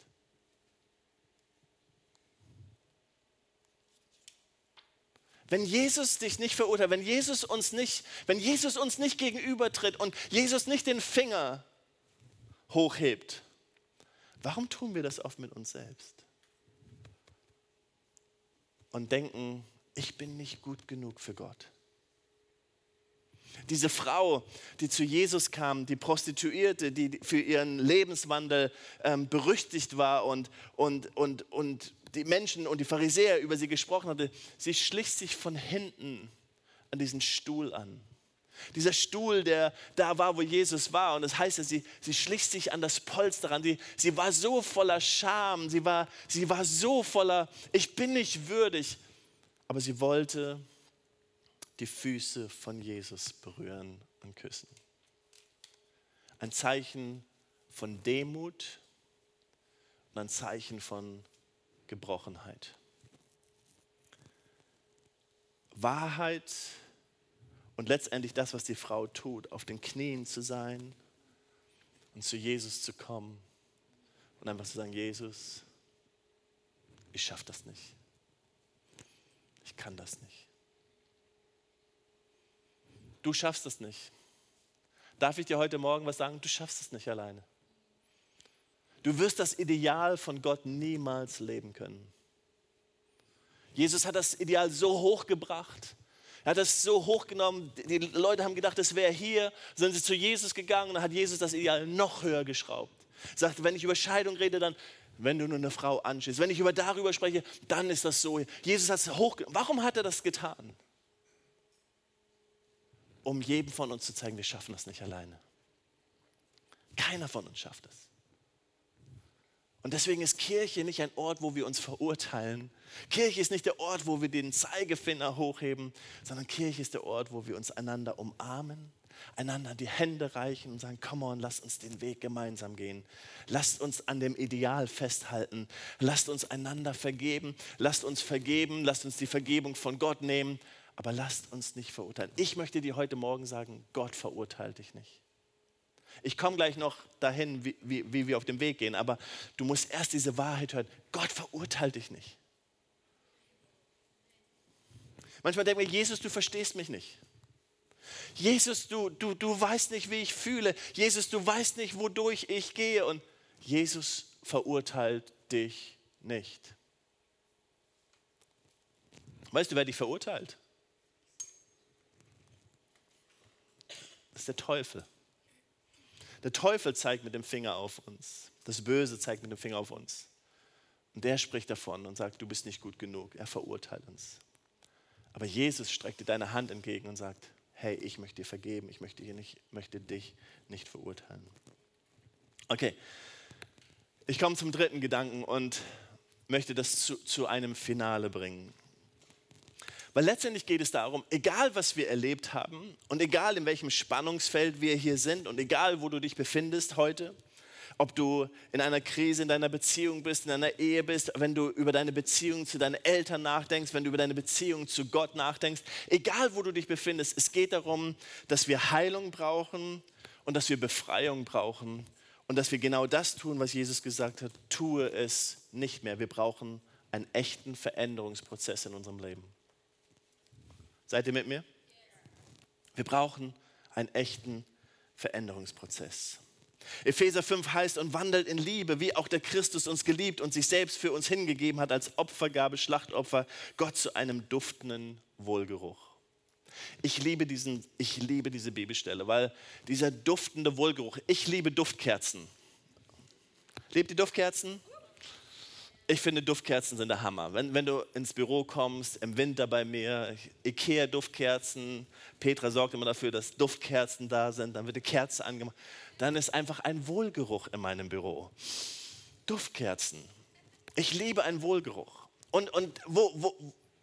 Wenn Jesus dich nicht verurteilt, wenn Jesus uns nicht, wenn Jesus uns nicht gegenübertritt und Jesus nicht den Finger hochhebt, warum tun wir das oft mit uns selbst? Und denken, ich bin nicht gut genug für Gott. Diese Frau, die zu Jesus kam, die Prostituierte, die für ihren Lebenswandel ähm, berüchtigt war und, und, und, und die Menschen und die Pharisäer über sie gesprochen hatte, sie schlich sich von hinten an diesen Stuhl an. Dieser Stuhl, der da war, wo Jesus war. Und das heißt, sie, sie schlich sich an das Polster ran. Sie, sie war so voller Scham. Sie war, sie war so voller, ich bin nicht würdig. Aber sie wollte die Füße von Jesus berühren und küssen. Ein Zeichen von Demut und ein Zeichen von Gebrochenheit. Wahrheit und letztendlich das, was die Frau tut, auf den Knien zu sein und zu Jesus zu kommen und einfach zu sagen, Jesus, ich schaffe das nicht. Ich kann das nicht. Du schaffst es nicht. Darf ich dir heute Morgen was sagen? Du schaffst es nicht alleine. Du wirst das Ideal von Gott niemals leben können. Jesus hat das Ideal so hochgebracht. Er hat das so hochgenommen. Die Leute haben gedacht, es wäre hier. Sind sie zu Jesus gegangen und hat Jesus das Ideal noch höher geschraubt. Sagt, wenn ich über Scheidung rede, dann, wenn du nur eine Frau anschließt. Wenn ich über darüber spreche, dann ist das so. Jesus hat es hochgenommen. Warum hat er das getan? Um jedem von uns zu zeigen, wir schaffen das nicht alleine. Keiner von uns schafft es. Und deswegen ist Kirche nicht ein Ort, wo wir uns verurteilen. Kirche ist nicht der Ort, wo wir den Zeigefinger hochheben, sondern Kirche ist der Ort, wo wir uns einander umarmen, einander die Hände reichen und sagen, komm on, lasst uns den Weg gemeinsam gehen. Lasst uns an dem Ideal festhalten. Lasst uns einander vergeben. Lasst uns vergeben. Lasst uns die Vergebung von Gott nehmen. Aber lasst uns nicht verurteilen. Ich möchte dir heute Morgen sagen, Gott verurteilt dich nicht. Ich komme gleich noch dahin, wie, wie, wie wir auf dem Weg gehen, aber du musst erst diese Wahrheit hören. Gott verurteilt dich nicht. Manchmal denken wir, Jesus, du verstehst mich nicht. Jesus, du, du, du weißt nicht, wie ich fühle. Jesus, du weißt nicht, wodurch ich gehe. Und Jesus verurteilt dich nicht. Weißt du, wer dich verurteilt? Das ist der Teufel. Der Teufel zeigt mit dem Finger auf uns. Das Böse zeigt mit dem Finger auf uns. Und der spricht davon und sagt, du bist nicht gut genug. Er verurteilt uns. Aber Jesus streckt dir deine Hand entgegen und sagt, hey, ich möchte dir vergeben, ich möchte, nicht, möchte dich nicht verurteilen. Okay, ich komme zum dritten Gedanken und möchte das zu, zu einem Finale bringen. Weil letztendlich geht es darum, egal was wir erlebt haben und egal in welchem Spannungsfeld wir hier sind und egal wo du dich befindest heute, ob du in einer Krise in deiner Beziehung bist, in deiner Ehe bist, wenn du über deine Beziehung zu deinen Eltern nachdenkst, wenn du über deine Beziehung zu Gott nachdenkst, egal wo du dich befindest, es geht darum, dass wir Heilung brauchen und dass wir Befreiung brauchen und dass wir genau das tun, was Jesus gesagt hat, tue es nicht mehr. Wir brauchen einen echten Veränderungsprozess in unserem Leben. Seid ihr mit mir? Wir brauchen einen echten Veränderungsprozess. Epheser 5 heißt, und wandelt in Liebe, wie auch der Christus uns geliebt und sich selbst für uns hingegeben hat als Opfergabe, Schlachtopfer, Gott zu einem duftenden Wohlgeruch. Ich liebe, diesen, ich liebe diese Bibelstelle, weil dieser duftende Wohlgeruch, ich liebe Duftkerzen. Lebt die Duftkerzen? Ich finde, Duftkerzen sind der Hammer. Wenn, wenn du ins Büro kommst, im Winter bei mir, Ikea-Duftkerzen, Petra sorgt immer dafür, dass Duftkerzen da sind, dann wird die Kerze angemacht, dann ist einfach ein Wohlgeruch in meinem Büro. Duftkerzen. Ich liebe einen Wohlgeruch. Und, und wo, wo,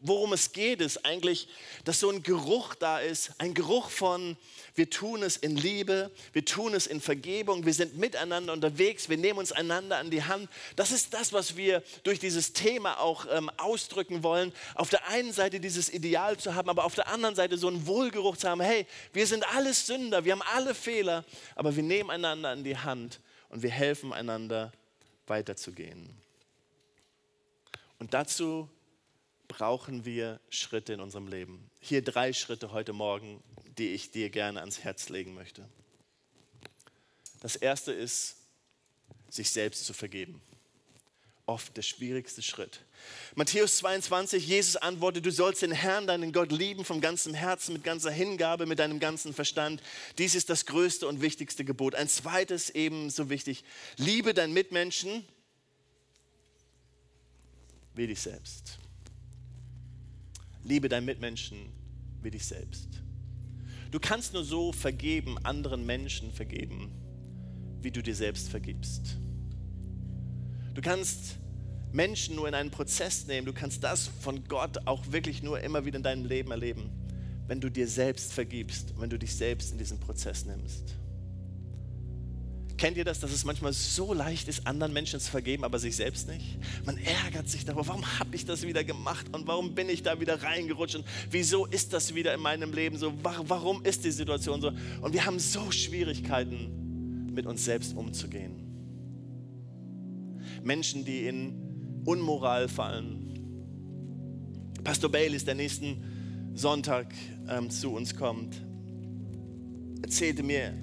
worum es geht, ist eigentlich, dass so ein Geruch da ist, ein Geruch von, wir tun es in Liebe, wir tun es in Vergebung, wir sind miteinander unterwegs, wir nehmen uns einander an die Hand. Das ist das, was wir durch dieses Thema auch ähm, ausdrücken wollen. Auf der einen Seite dieses Ideal zu haben, aber auf der anderen Seite so einen Wohlgeruch zu haben, hey, wir sind alles Sünder, wir haben alle Fehler, aber wir nehmen einander an die Hand und wir helfen einander weiterzugehen. Und dazu brauchen wir Schritte in unserem Leben. Hier drei Schritte heute Morgen, die ich dir gerne ans Herz legen möchte. Das erste ist, sich selbst zu vergeben. Oft der schwierigste Schritt. Matthäus 22, Jesus antwortet, du sollst den Herrn, deinen Gott lieben vom ganzen Herzen, mit ganzer Hingabe, mit deinem ganzen Verstand. Dies ist das größte und wichtigste Gebot. Ein zweites ebenso wichtig, liebe deinen Mitmenschen wie dich selbst. Liebe deinen Mitmenschen wie dich selbst. Du kannst nur so vergeben, anderen Menschen vergeben, wie du dir selbst vergibst. Du kannst Menschen nur in einen Prozess nehmen, du kannst das von Gott auch wirklich nur immer wieder in deinem Leben erleben, wenn du dir selbst vergibst, wenn du dich selbst in diesen Prozess nimmst. Kennt ihr das, dass es manchmal so leicht ist, anderen Menschen zu vergeben, aber sich selbst nicht? Man ärgert sich darüber, warum habe ich das wieder gemacht und warum bin ich da wieder reingerutscht und wieso ist das wieder in meinem Leben so? Warum ist die Situation so? Und wir haben so Schwierigkeiten, mit uns selbst umzugehen. Menschen, die in Unmoral fallen. Pastor Baylis, der nächsten Sonntag ähm, zu uns kommt, erzählte mir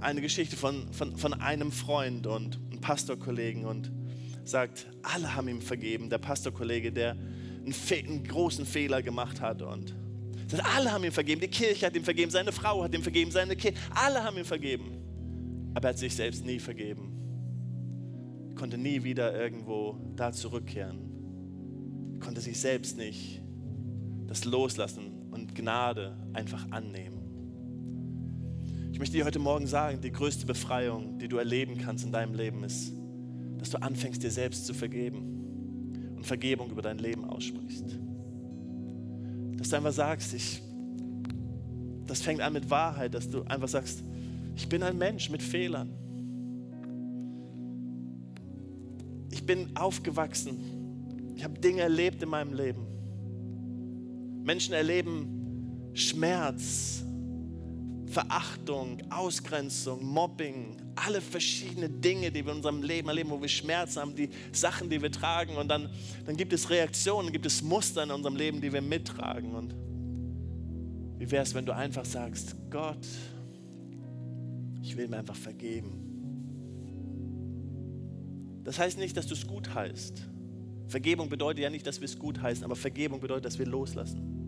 eine Geschichte von, von, von einem Freund und einem Pastorkollegen und sagt, alle haben ihm vergeben. Der Pastorkollege, der einen, einen großen Fehler gemacht hat und sagt, alle haben ihm vergeben. Die Kirche hat ihm vergeben, seine Frau hat ihm vergeben, seine Kinder, alle haben ihm vergeben. Aber er hat sich selbst nie vergeben. Konnte nie wieder irgendwo da zurückkehren. Konnte sich selbst nicht das loslassen und Gnade einfach annehmen. Ich möchte dir heute Morgen sagen, die größte Befreiung, die du erleben kannst in deinem Leben, ist, dass du anfängst, dir selbst zu vergeben und Vergebung über dein Leben aussprichst. Dass du einfach sagst, ich, das fängt an mit Wahrheit, dass du einfach sagst, ich bin ein Mensch mit Fehlern. Ich bin aufgewachsen. Ich habe Dinge erlebt in meinem Leben. Menschen erleben Schmerz, Verachtung, Ausgrenzung, Mobbing, alle verschiedenen Dinge, die wir in unserem Leben erleben, wo wir Schmerzen haben, die Sachen, die wir tragen. Und dann, dann gibt es Reaktionen, gibt es Muster in unserem Leben, die wir mittragen. Und wie wäre es, wenn du einfach sagst, Gott, ich will mir einfach vergeben. Das heißt nicht, dass du es gut heißt. Vergebung bedeutet ja nicht, dass wir es gut heißen, aber Vergebung bedeutet, dass wir loslassen.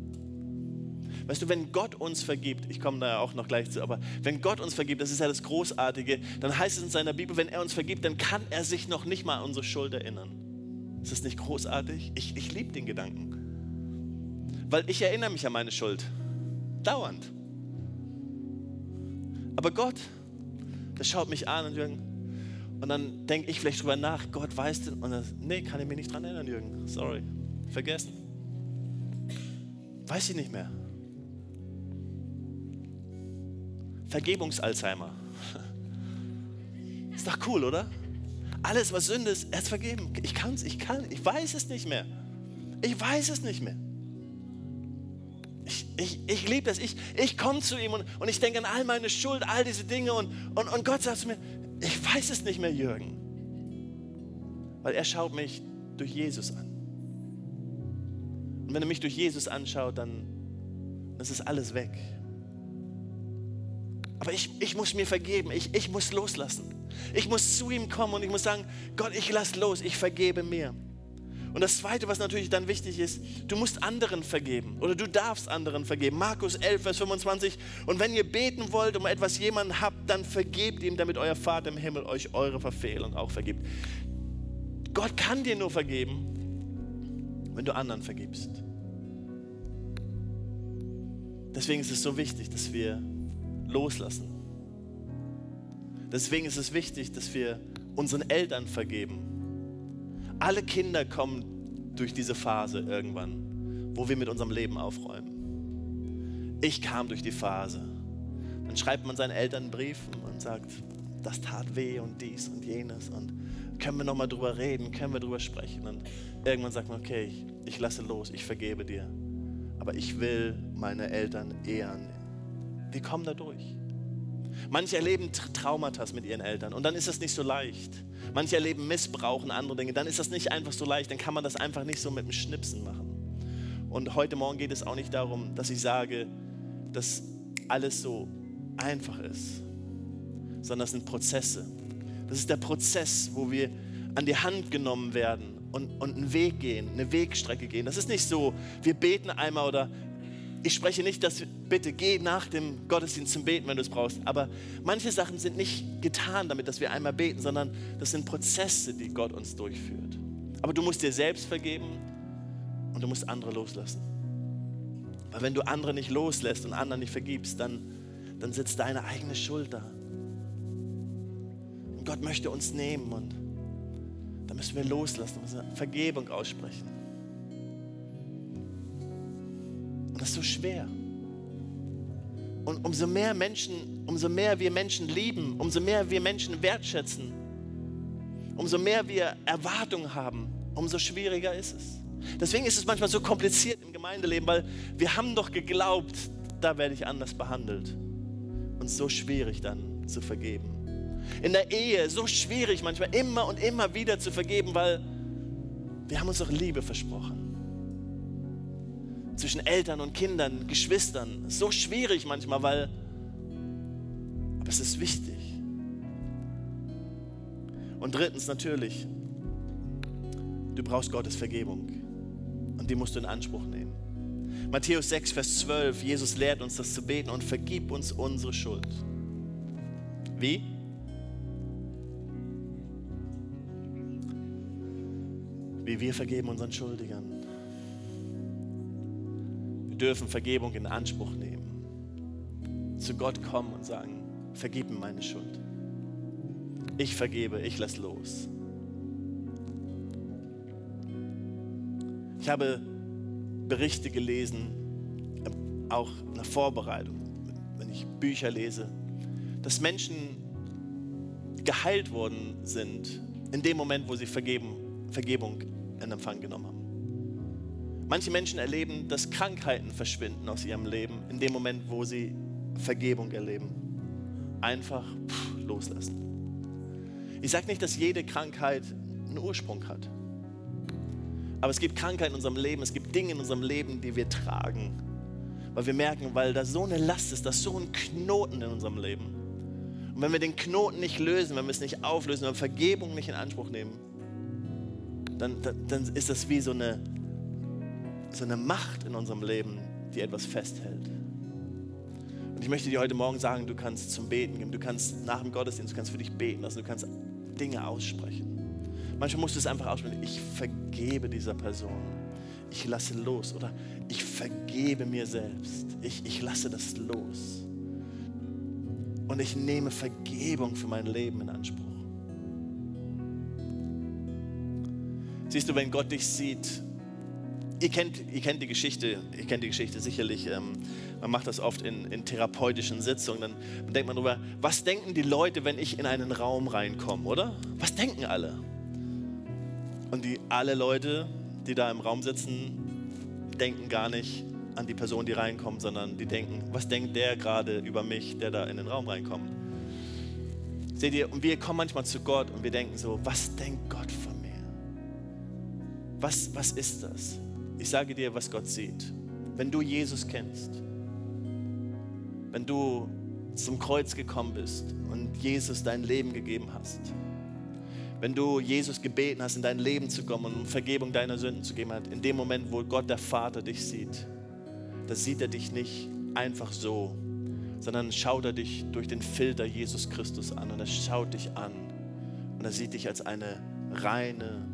Weißt du, wenn Gott uns vergibt, ich komme da ja auch noch gleich zu, aber wenn Gott uns vergibt, das ist ja das Großartige, dann heißt es in seiner Bibel, wenn er uns vergibt, dann kann er sich noch nicht mal an unsere Schuld erinnern. Ist das nicht großartig? Ich, ich liebe den Gedanken. Weil ich erinnere mich an meine Schuld. Dauernd. Aber Gott, der schaut mich an und Jürgen, und dann denke ich vielleicht drüber nach, Gott weiß denn, und dann, nee, kann ich mich nicht dran erinnern, Jürgen. Sorry. Vergessen. Weiß ich nicht mehr. Vergebungs-Alzheimer. Ist doch cool, oder? Alles, was Sünde ist, er ist vergeben. Ich kann es, ich kann, ich weiß es nicht mehr. Ich weiß es nicht mehr. Ich, ich, ich liebe das. Ich, ich komme zu ihm und, und ich denke an all meine Schuld, all diese Dinge und, und, und Gott sagt zu mir, ich weiß es nicht mehr, Jürgen. Weil er schaut mich durch Jesus an. Und wenn er mich durch Jesus anschaut, dann, dann ist es alles weg. Aber ich, ich muss mir vergeben, ich, ich muss loslassen. Ich muss zu ihm kommen und ich muss sagen, Gott, ich lass los, ich vergebe mir. Und das Zweite, was natürlich dann wichtig ist, du musst anderen vergeben oder du darfst anderen vergeben. Markus 11, Vers 25. Und wenn ihr beten wollt, um etwas jemanden habt, dann vergebt ihm, damit euer Vater im Himmel euch eure Verfehlung auch vergibt. Gott kann dir nur vergeben, wenn du anderen vergibst. Deswegen ist es so wichtig, dass wir loslassen. Deswegen ist es wichtig, dass wir unseren Eltern vergeben alle Kinder kommen durch diese Phase irgendwann, wo wir mit unserem Leben aufräumen. Ich kam durch die Phase. Dann schreibt man seinen Eltern einen Brief und sagt, das tat weh und dies und jenes und können wir nochmal drüber reden, können wir drüber sprechen. Und irgendwann sagt man, okay, ich, ich lasse los, ich vergebe dir. Aber ich will meine Eltern ehren. Wir kommen da durch. Manche erleben Traumata mit ihren Eltern und dann ist das nicht so leicht. Manche erleben Missbrauch und andere Dinge. Dann ist das nicht einfach so leicht. Dann kann man das einfach nicht so mit dem Schnipsen machen. Und heute Morgen geht es auch nicht darum, dass ich sage, dass alles so einfach ist, sondern das sind Prozesse. Das ist der Prozess, wo wir an die Hand genommen werden und, und einen Weg gehen, eine Wegstrecke gehen. Das ist nicht so, wir beten einmal oder ich spreche nicht, dass bitte geh nach dem Gottesdienst zum Beten, wenn du es brauchst. Aber manche Sachen sind nicht getan damit, dass wir einmal beten, sondern das sind Prozesse, die Gott uns durchführt. Aber du musst dir selbst vergeben und du musst andere loslassen. Weil wenn du andere nicht loslässt und anderen nicht vergibst, dann, dann sitzt deine eigene Schuld da. Und Gott möchte uns nehmen und da müssen wir loslassen, müssen Vergebung aussprechen. Das ist so schwer. Und umso mehr Menschen, umso mehr wir Menschen lieben, umso mehr wir Menschen wertschätzen, umso mehr wir Erwartungen haben, umso schwieriger ist es. Deswegen ist es manchmal so kompliziert im Gemeindeleben, weil wir haben doch geglaubt, da werde ich anders behandelt. Und so schwierig dann zu vergeben. In der Ehe so schwierig manchmal immer und immer wieder zu vergeben, weil wir haben uns doch Liebe versprochen zwischen Eltern und Kindern, Geschwistern. So schwierig manchmal, weil, aber es ist wichtig. Und drittens natürlich, du brauchst Gottes Vergebung und die musst du in Anspruch nehmen. Matthäus 6, Vers 12, Jesus lehrt uns das zu beten und vergib uns unsere Schuld. Wie? Wie wir vergeben unseren Schuldigern dürfen Vergebung in Anspruch nehmen. Zu Gott kommen und sagen, vergib mir meine Schuld. Ich vergebe, ich lass los. Ich habe Berichte gelesen, auch in der Vorbereitung, wenn ich Bücher lese, dass Menschen geheilt worden sind in dem Moment, wo sie Vergebung in Empfang genommen haben. Manche Menschen erleben, dass Krankheiten verschwinden aus ihrem Leben in dem Moment, wo sie Vergebung erleben. Einfach pff, loslassen. Ich sage nicht, dass jede Krankheit einen Ursprung hat. Aber es gibt Krankheiten in unserem Leben, es gibt Dinge in unserem Leben, die wir tragen. Weil wir merken, weil da so eine Last ist, da ist so ein Knoten in unserem Leben. Und wenn wir den Knoten nicht lösen, wenn wir es nicht auflösen, wenn wir Vergebung nicht in Anspruch nehmen, dann, dann, dann ist das wie so eine, so eine Macht in unserem Leben, die etwas festhält. Und ich möchte dir heute Morgen sagen, du kannst zum Beten gehen, du kannst nach dem Gottesdienst, du kannst für dich beten lassen, du kannst Dinge aussprechen. Manchmal musst du es einfach aussprechen, ich vergebe dieser Person, ich lasse los oder ich vergebe mir selbst, ich, ich lasse das los. Und ich nehme Vergebung für mein Leben in Anspruch. Siehst du, wenn Gott dich sieht, ihr kennt, ihr kennt die Geschichte, ihr kennt die Geschichte sicherlich. Ähm, man macht das oft in, in therapeutischen Sitzungen. Dann, dann denkt man darüber, was denken die Leute, wenn ich in einen Raum reinkomme, oder? Was denken alle? Und die alle Leute, die da im Raum sitzen, denken gar nicht an die Person, die reinkommt, sondern die denken, was denkt der gerade über mich, der da in den Raum reinkommt? Seht ihr, und wir kommen manchmal zu Gott und wir denken so, was denkt Gott von mir? Was, was ist das? Ich sage dir, was Gott sieht. Wenn du Jesus kennst, wenn du zum Kreuz gekommen bist und Jesus dein Lem gegeben hast, wenn du Jesus gebeten hast, in dein Leben zu kommen und um Vergebung deiner Sünden zu geben hat, in dem Moment, wo Gott der Vater dich sieht, da sieht er dich nicht einfach so, sondern schaut er dich durch den Filter Jesus Christus an und er schaut dich an und er sieht dich als eine reine,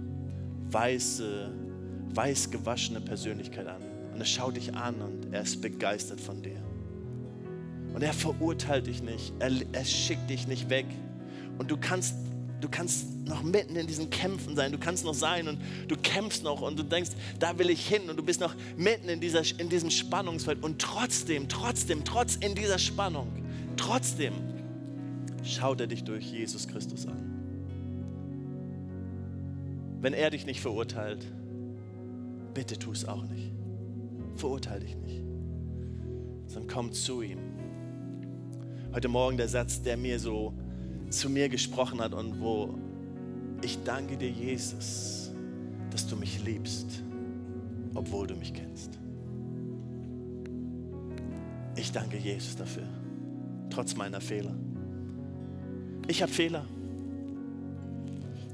weiße, weiß gewaschene Persönlichkeit an. Und er schaut dich an und er ist begeistert von dir. Und er verurteilt dich nicht, er, er schickt dich nicht weg. Und du kannst, du kannst noch mitten in diesen Kämpfen sein, du kannst noch sein und du kämpfst noch und du denkst, da will ich hin und du bist noch mitten in, dieser, in diesem Spannungsfeld. Und trotzdem, trotzdem, trotz in dieser Spannung, trotzdem schaut er dich durch Jesus Christus an. Wenn er dich nicht verurteilt, bitte tu es auch nicht. Verurteile dich nicht, sondern komm zu ihm. Heute Morgen der Satz, der mir so zu mir gesprochen hat und wo ich danke dir, Jesus, dass du mich liebst, obwohl du mich kennst. Ich danke Jesus dafür, trotz meiner Fehler. Ich habe Fehler.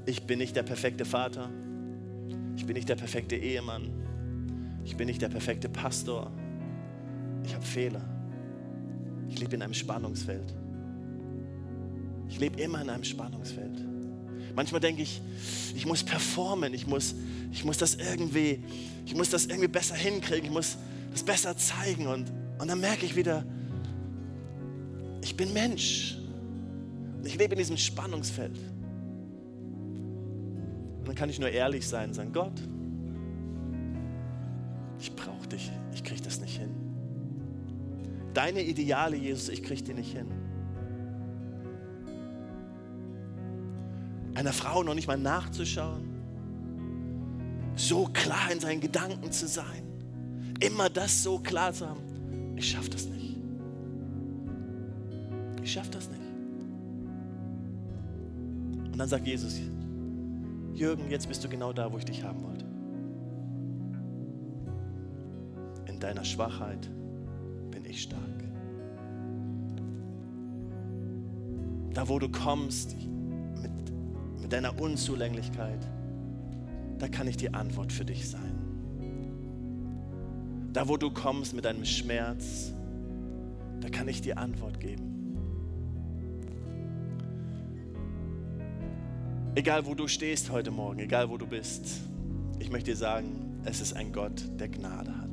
Ich bin nicht der perfekte Vater. Ich bin nicht der perfekte Ehemann. Ich bin nicht der perfekte Pastor. Ich habe Fehler. Ich lebe in einem Spannungsfeld. Ich lebe immer in einem Spannungsfeld. Manchmal denke ich, ich muss performen, ich muss, ich muss das irgendwie, ich muss das irgendwie besser hinkriegen, ich muss das besser zeigen und, und dann merke ich wieder, ich bin Mensch. Ich lebe in diesem Spannungsfeld. Dann kann ich nur ehrlich sein und sagen, Gott, ich brauche dich, ich kriege das nicht hin. Deine Ideale, Jesus, ich kriege die nicht hin. Einer Frau noch nicht mal nachzuschauen, so klar in seinen Gedanken zu sein, immer das so klar zu haben, ich schaffe das nicht. Ich schaffe das nicht. Und dann sagt Jesus, Jürgen, jetzt bist du genau da, wo ich dich haben wollte. In deiner Schwachheit bin ich stark. Da, wo du kommst mit, mit deiner Unzulänglichkeit, da kann ich die Antwort für dich sein. Da, wo du kommst mit deinem Schmerz, da kann ich die Antwort geben. Egal wo du stehst heute Morgen, egal wo du bist, ich möchte dir sagen, es ist ein Gott, der Gnade hat.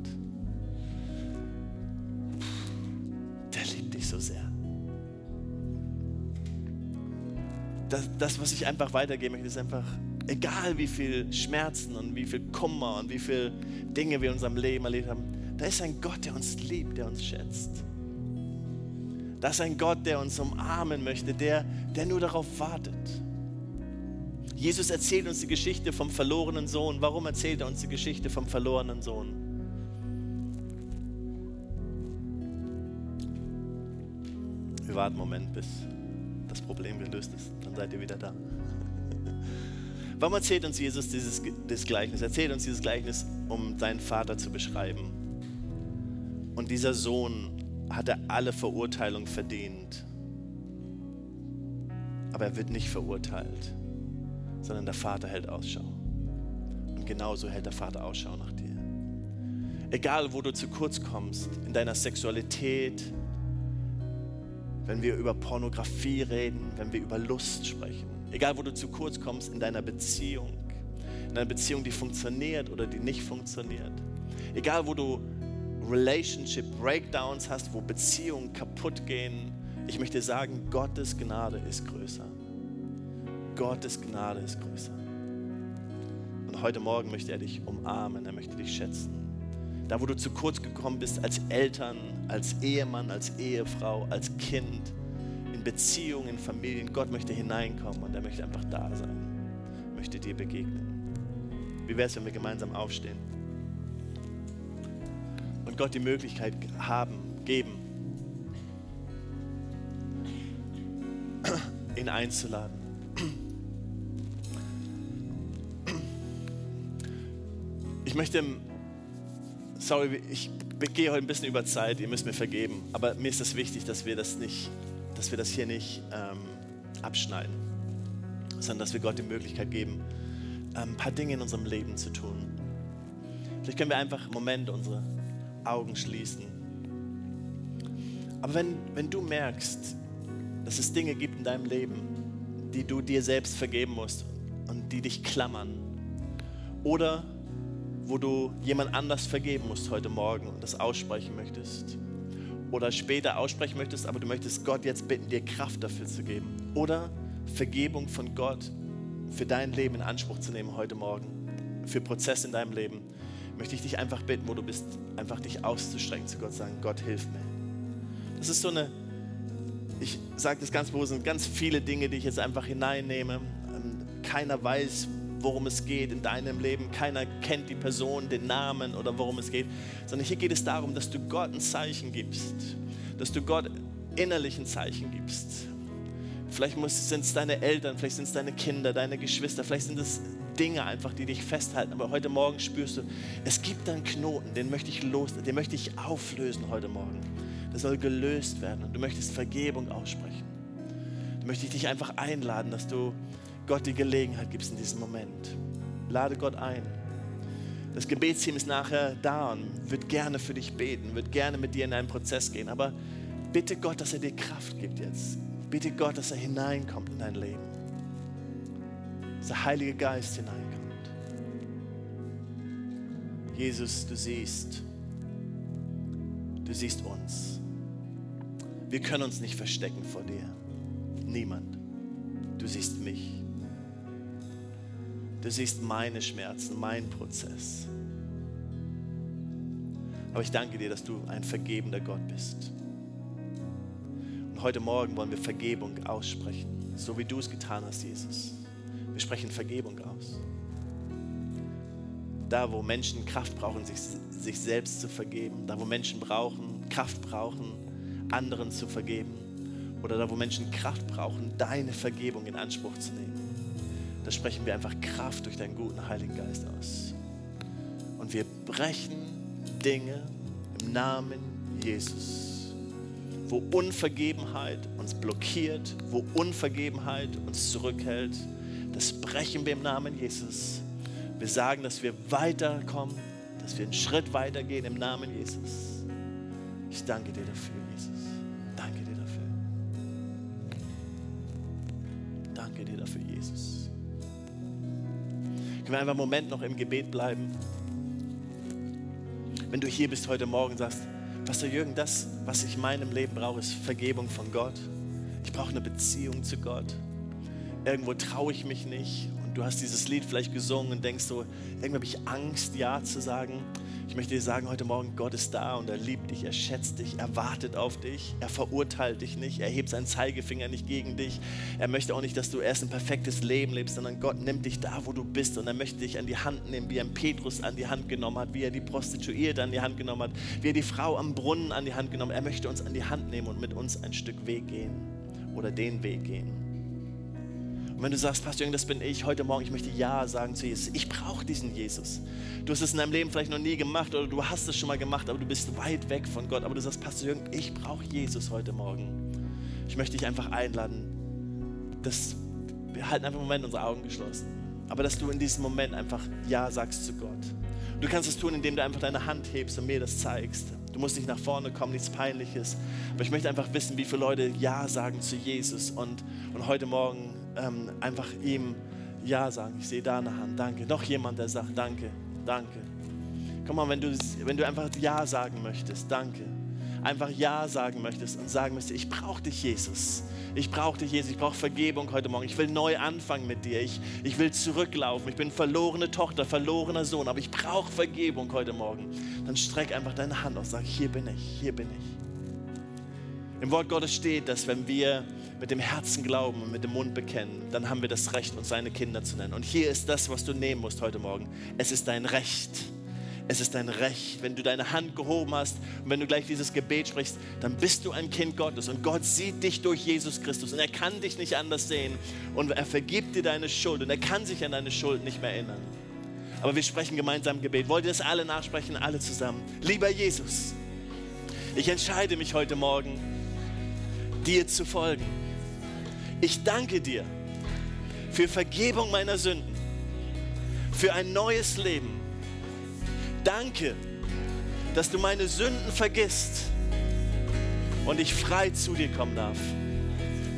Der liebt dich so sehr. Das, das was ich einfach weitergeben möchte, ist einfach, egal wie viel Schmerzen und wie viel Kummer und wie viele Dinge wir in unserem Leben erlebt haben, da ist ein Gott, der uns liebt, der uns schätzt. Da ist ein Gott, der uns umarmen möchte, der, der nur darauf wartet. Jesus erzählt uns die Geschichte vom verlorenen Sohn. Warum erzählt er uns die Geschichte vom verlorenen Sohn? Wir warten einen Moment, bis das Problem gelöst ist. Dann seid ihr wieder da. Warum erzählt uns Jesus dieses, dieses Gleichnis? Er erzählt uns dieses Gleichnis, um seinen Vater zu beschreiben. Und dieser Sohn hatte alle Verurteilung verdient. Aber er wird nicht verurteilt sondern der Vater hält Ausschau. Und genauso hält der Vater Ausschau nach dir. Egal, wo du zu kurz kommst, in deiner Sexualität, wenn wir über Pornografie reden, wenn wir über Lust sprechen, egal, wo du zu kurz kommst in deiner Beziehung, in einer Beziehung, die funktioniert oder die nicht funktioniert, egal, wo du Relationship Breakdowns hast, wo Beziehungen kaputt gehen, ich möchte sagen, Gottes Gnade ist größer. Gottes Gnade ist größer. Und heute Morgen möchte er dich umarmen, er möchte dich schätzen. Da, wo du zu kurz gekommen bist als Eltern, als Ehemann, als Ehefrau, als Kind, in Beziehungen, in Familien, Gott möchte hineinkommen und er möchte einfach da sein, möchte dir begegnen. Wie wäre es, wenn wir gemeinsam aufstehen und Gott die Möglichkeit haben, geben, ihn einzuladen? Ich möchte, sorry, ich gehe heute ein bisschen über Zeit, ihr müsst mir vergeben, aber mir ist es das wichtig, dass wir das nicht, dass wir das hier nicht ähm, abschneiden, sondern dass wir Gott die Möglichkeit geben, ein paar Dinge in unserem Leben zu tun. Vielleicht können wir einfach im Moment unsere Augen schließen. Aber wenn, wenn du merkst, dass es Dinge gibt in deinem Leben, die du dir selbst vergeben musst und die dich klammern, oder wo du jemand anders vergeben musst heute Morgen und das aussprechen möchtest, oder später aussprechen möchtest, aber du möchtest Gott jetzt bitten, dir Kraft dafür zu geben, oder Vergebung von Gott für dein Leben in Anspruch zu nehmen heute Morgen, für Prozesse in deinem Leben, möchte ich dich einfach bitten, wo du bist, einfach dich auszustrecken zu Gott, sagen, Gott hilf mir. Das ist so eine, ich sage das ganz bewusst, sind ganz viele Dinge, die ich jetzt einfach hineinnehme. Keiner weiß, worum es geht in deinem Leben. Keiner kennt die Person, den Namen oder worum es geht. Sondern hier geht es darum, dass du Gott ein Zeichen gibst. Dass du Gott innerlich ein Zeichen gibst. Vielleicht sind es deine Eltern, vielleicht sind es deine Kinder, deine Geschwister, vielleicht sind es Dinge einfach, die dich festhalten. Aber heute Morgen spürst du, es gibt einen Knoten, den möchte ich los, den möchte ich auflösen heute Morgen. Der soll gelöst werden und du möchtest Vergebung aussprechen. Da möchte ich dich einfach einladen, dass du Gott die Gelegenheit gibst in diesem Moment. Lade Gott ein. Das Gebetsteam ist nachher da und wird gerne für dich beten, wird gerne mit dir in einen Prozess gehen. Aber bitte Gott, dass er dir Kraft gibt jetzt. Bitte Gott, dass er hineinkommt in dein Leben. Dass der Heilige Geist hineinkommt. Jesus, du siehst, du siehst uns. Wir können uns nicht verstecken vor dir. Niemand. Du siehst mich. Du siehst meine Schmerzen, meinen Prozess. Aber ich danke dir, dass du ein vergebender Gott bist. Und heute Morgen wollen wir Vergebung aussprechen, so wie du es getan hast, Jesus. Wir sprechen Vergebung aus. Da, wo Menschen Kraft brauchen, sich, sich selbst zu vergeben, da, wo Menschen brauchen, Kraft brauchen, anderen zu vergeben, oder da, wo Menschen Kraft brauchen, deine Vergebung in Anspruch zu nehmen sprechen wir einfach Kraft durch deinen guten Heiligen Geist aus. Und wir brechen Dinge im Namen Jesus. Wo Unvergebenheit uns blockiert, wo Unvergebenheit uns zurückhält, das brechen wir im Namen Jesus. Wir sagen, dass wir weiterkommen, dass wir einen Schritt weitergehen im Namen Jesus. Ich danke dir dafür, Jesus. Danke dir dafür. Danke dir dafür, Jesus. Können wir einen Moment noch im Gebet bleiben? Wenn du hier bist heute Morgen sagst, Pastor Jürgen, das, was ich in meinem Leben brauche, ist Vergebung von Gott. Ich brauche eine Beziehung zu Gott. Irgendwo traue ich mich nicht. Und du hast dieses Lied vielleicht gesungen und denkst so, irgendwie habe ich Angst, Ja zu sagen. Ich möchte dir sagen, heute Morgen, Gott ist da und er liebt dich, er schätzt dich, er wartet auf dich, er verurteilt dich nicht, er hebt seinen Zeigefinger nicht gegen dich. Er möchte auch nicht, dass du erst ein perfektes Leben lebst, sondern Gott nimmt dich da, wo du bist und er möchte dich an die Hand nehmen, wie er Petrus an die Hand genommen hat, wie er die Prostituierte an die Hand genommen hat, wie er die Frau am Brunnen an die Hand genommen hat. Er möchte uns an die Hand nehmen und mit uns ein Stück Weg gehen oder den Weg gehen. Und wenn du sagst, Pastor Jürgen, das bin ich, heute Morgen, ich möchte Ja sagen zu Jesus. Ich brauche diesen Jesus. Du hast es in deinem Leben vielleicht noch nie gemacht oder du hast es schon mal gemacht, aber du bist weit weg von Gott. Aber du sagst, Pastor Jürgen, ich brauche Jesus heute Morgen. Ich möchte dich einfach einladen, dass wir halten einfach einen Moment unsere Augen geschlossen. Aber dass du in diesem Moment einfach Ja sagst zu Gott. Du kannst es tun, indem du einfach deine Hand hebst und mir das zeigst. Du musst nicht nach vorne kommen, nichts Peinliches. Aber ich möchte einfach wissen, wie viele Leute Ja sagen zu Jesus und, und heute Morgen ähm, einfach ihm Ja sagen. Ich sehe da eine Hand, danke. Noch jemand, der sagt Danke, danke. Komm mal, wenn du, wenn du einfach Ja sagen möchtest, danke. Einfach Ja sagen möchtest und sagen möchtest, ich brauche dich, Jesus. Ich brauche dich, Jesus. Ich brauche Vergebung heute Morgen. Ich will neu anfangen mit dir. Ich, ich will zurücklaufen. Ich bin verlorene Tochter, verlorener Sohn, aber ich brauche Vergebung heute Morgen. Dann streck einfach deine Hand aus. Sag, hier bin ich, hier bin ich. Im Wort Gottes steht, dass wenn wir mit dem Herzen glauben und mit dem Mund bekennen, dann haben wir das Recht, uns seine Kinder zu nennen. Und hier ist das, was du nehmen musst heute Morgen. Es ist dein Recht. Es ist dein Recht. Wenn du deine Hand gehoben hast und wenn du gleich dieses Gebet sprichst, dann bist du ein Kind Gottes und Gott sieht dich durch Jesus Christus und er kann dich nicht anders sehen und er vergibt dir deine Schuld und er kann sich an deine Schuld nicht mehr erinnern. Aber wir sprechen gemeinsam Gebet. Wollt ihr das alle nachsprechen? Alle zusammen. Lieber Jesus, ich entscheide mich heute Morgen, dir zu folgen. Ich danke dir, für Vergebung meiner Sünden, für ein neues Leben. Danke, dass du meine Sünden vergisst und ich frei zu dir kommen darf.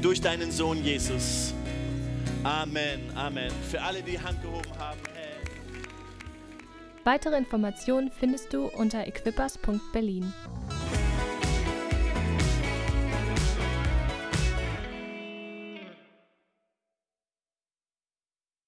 Durch deinen Sohn Jesus. Amen, Amen. Für alle, die Hand gehoben haben. Hey. Weitere Informationen findest du unter equippers.berlin.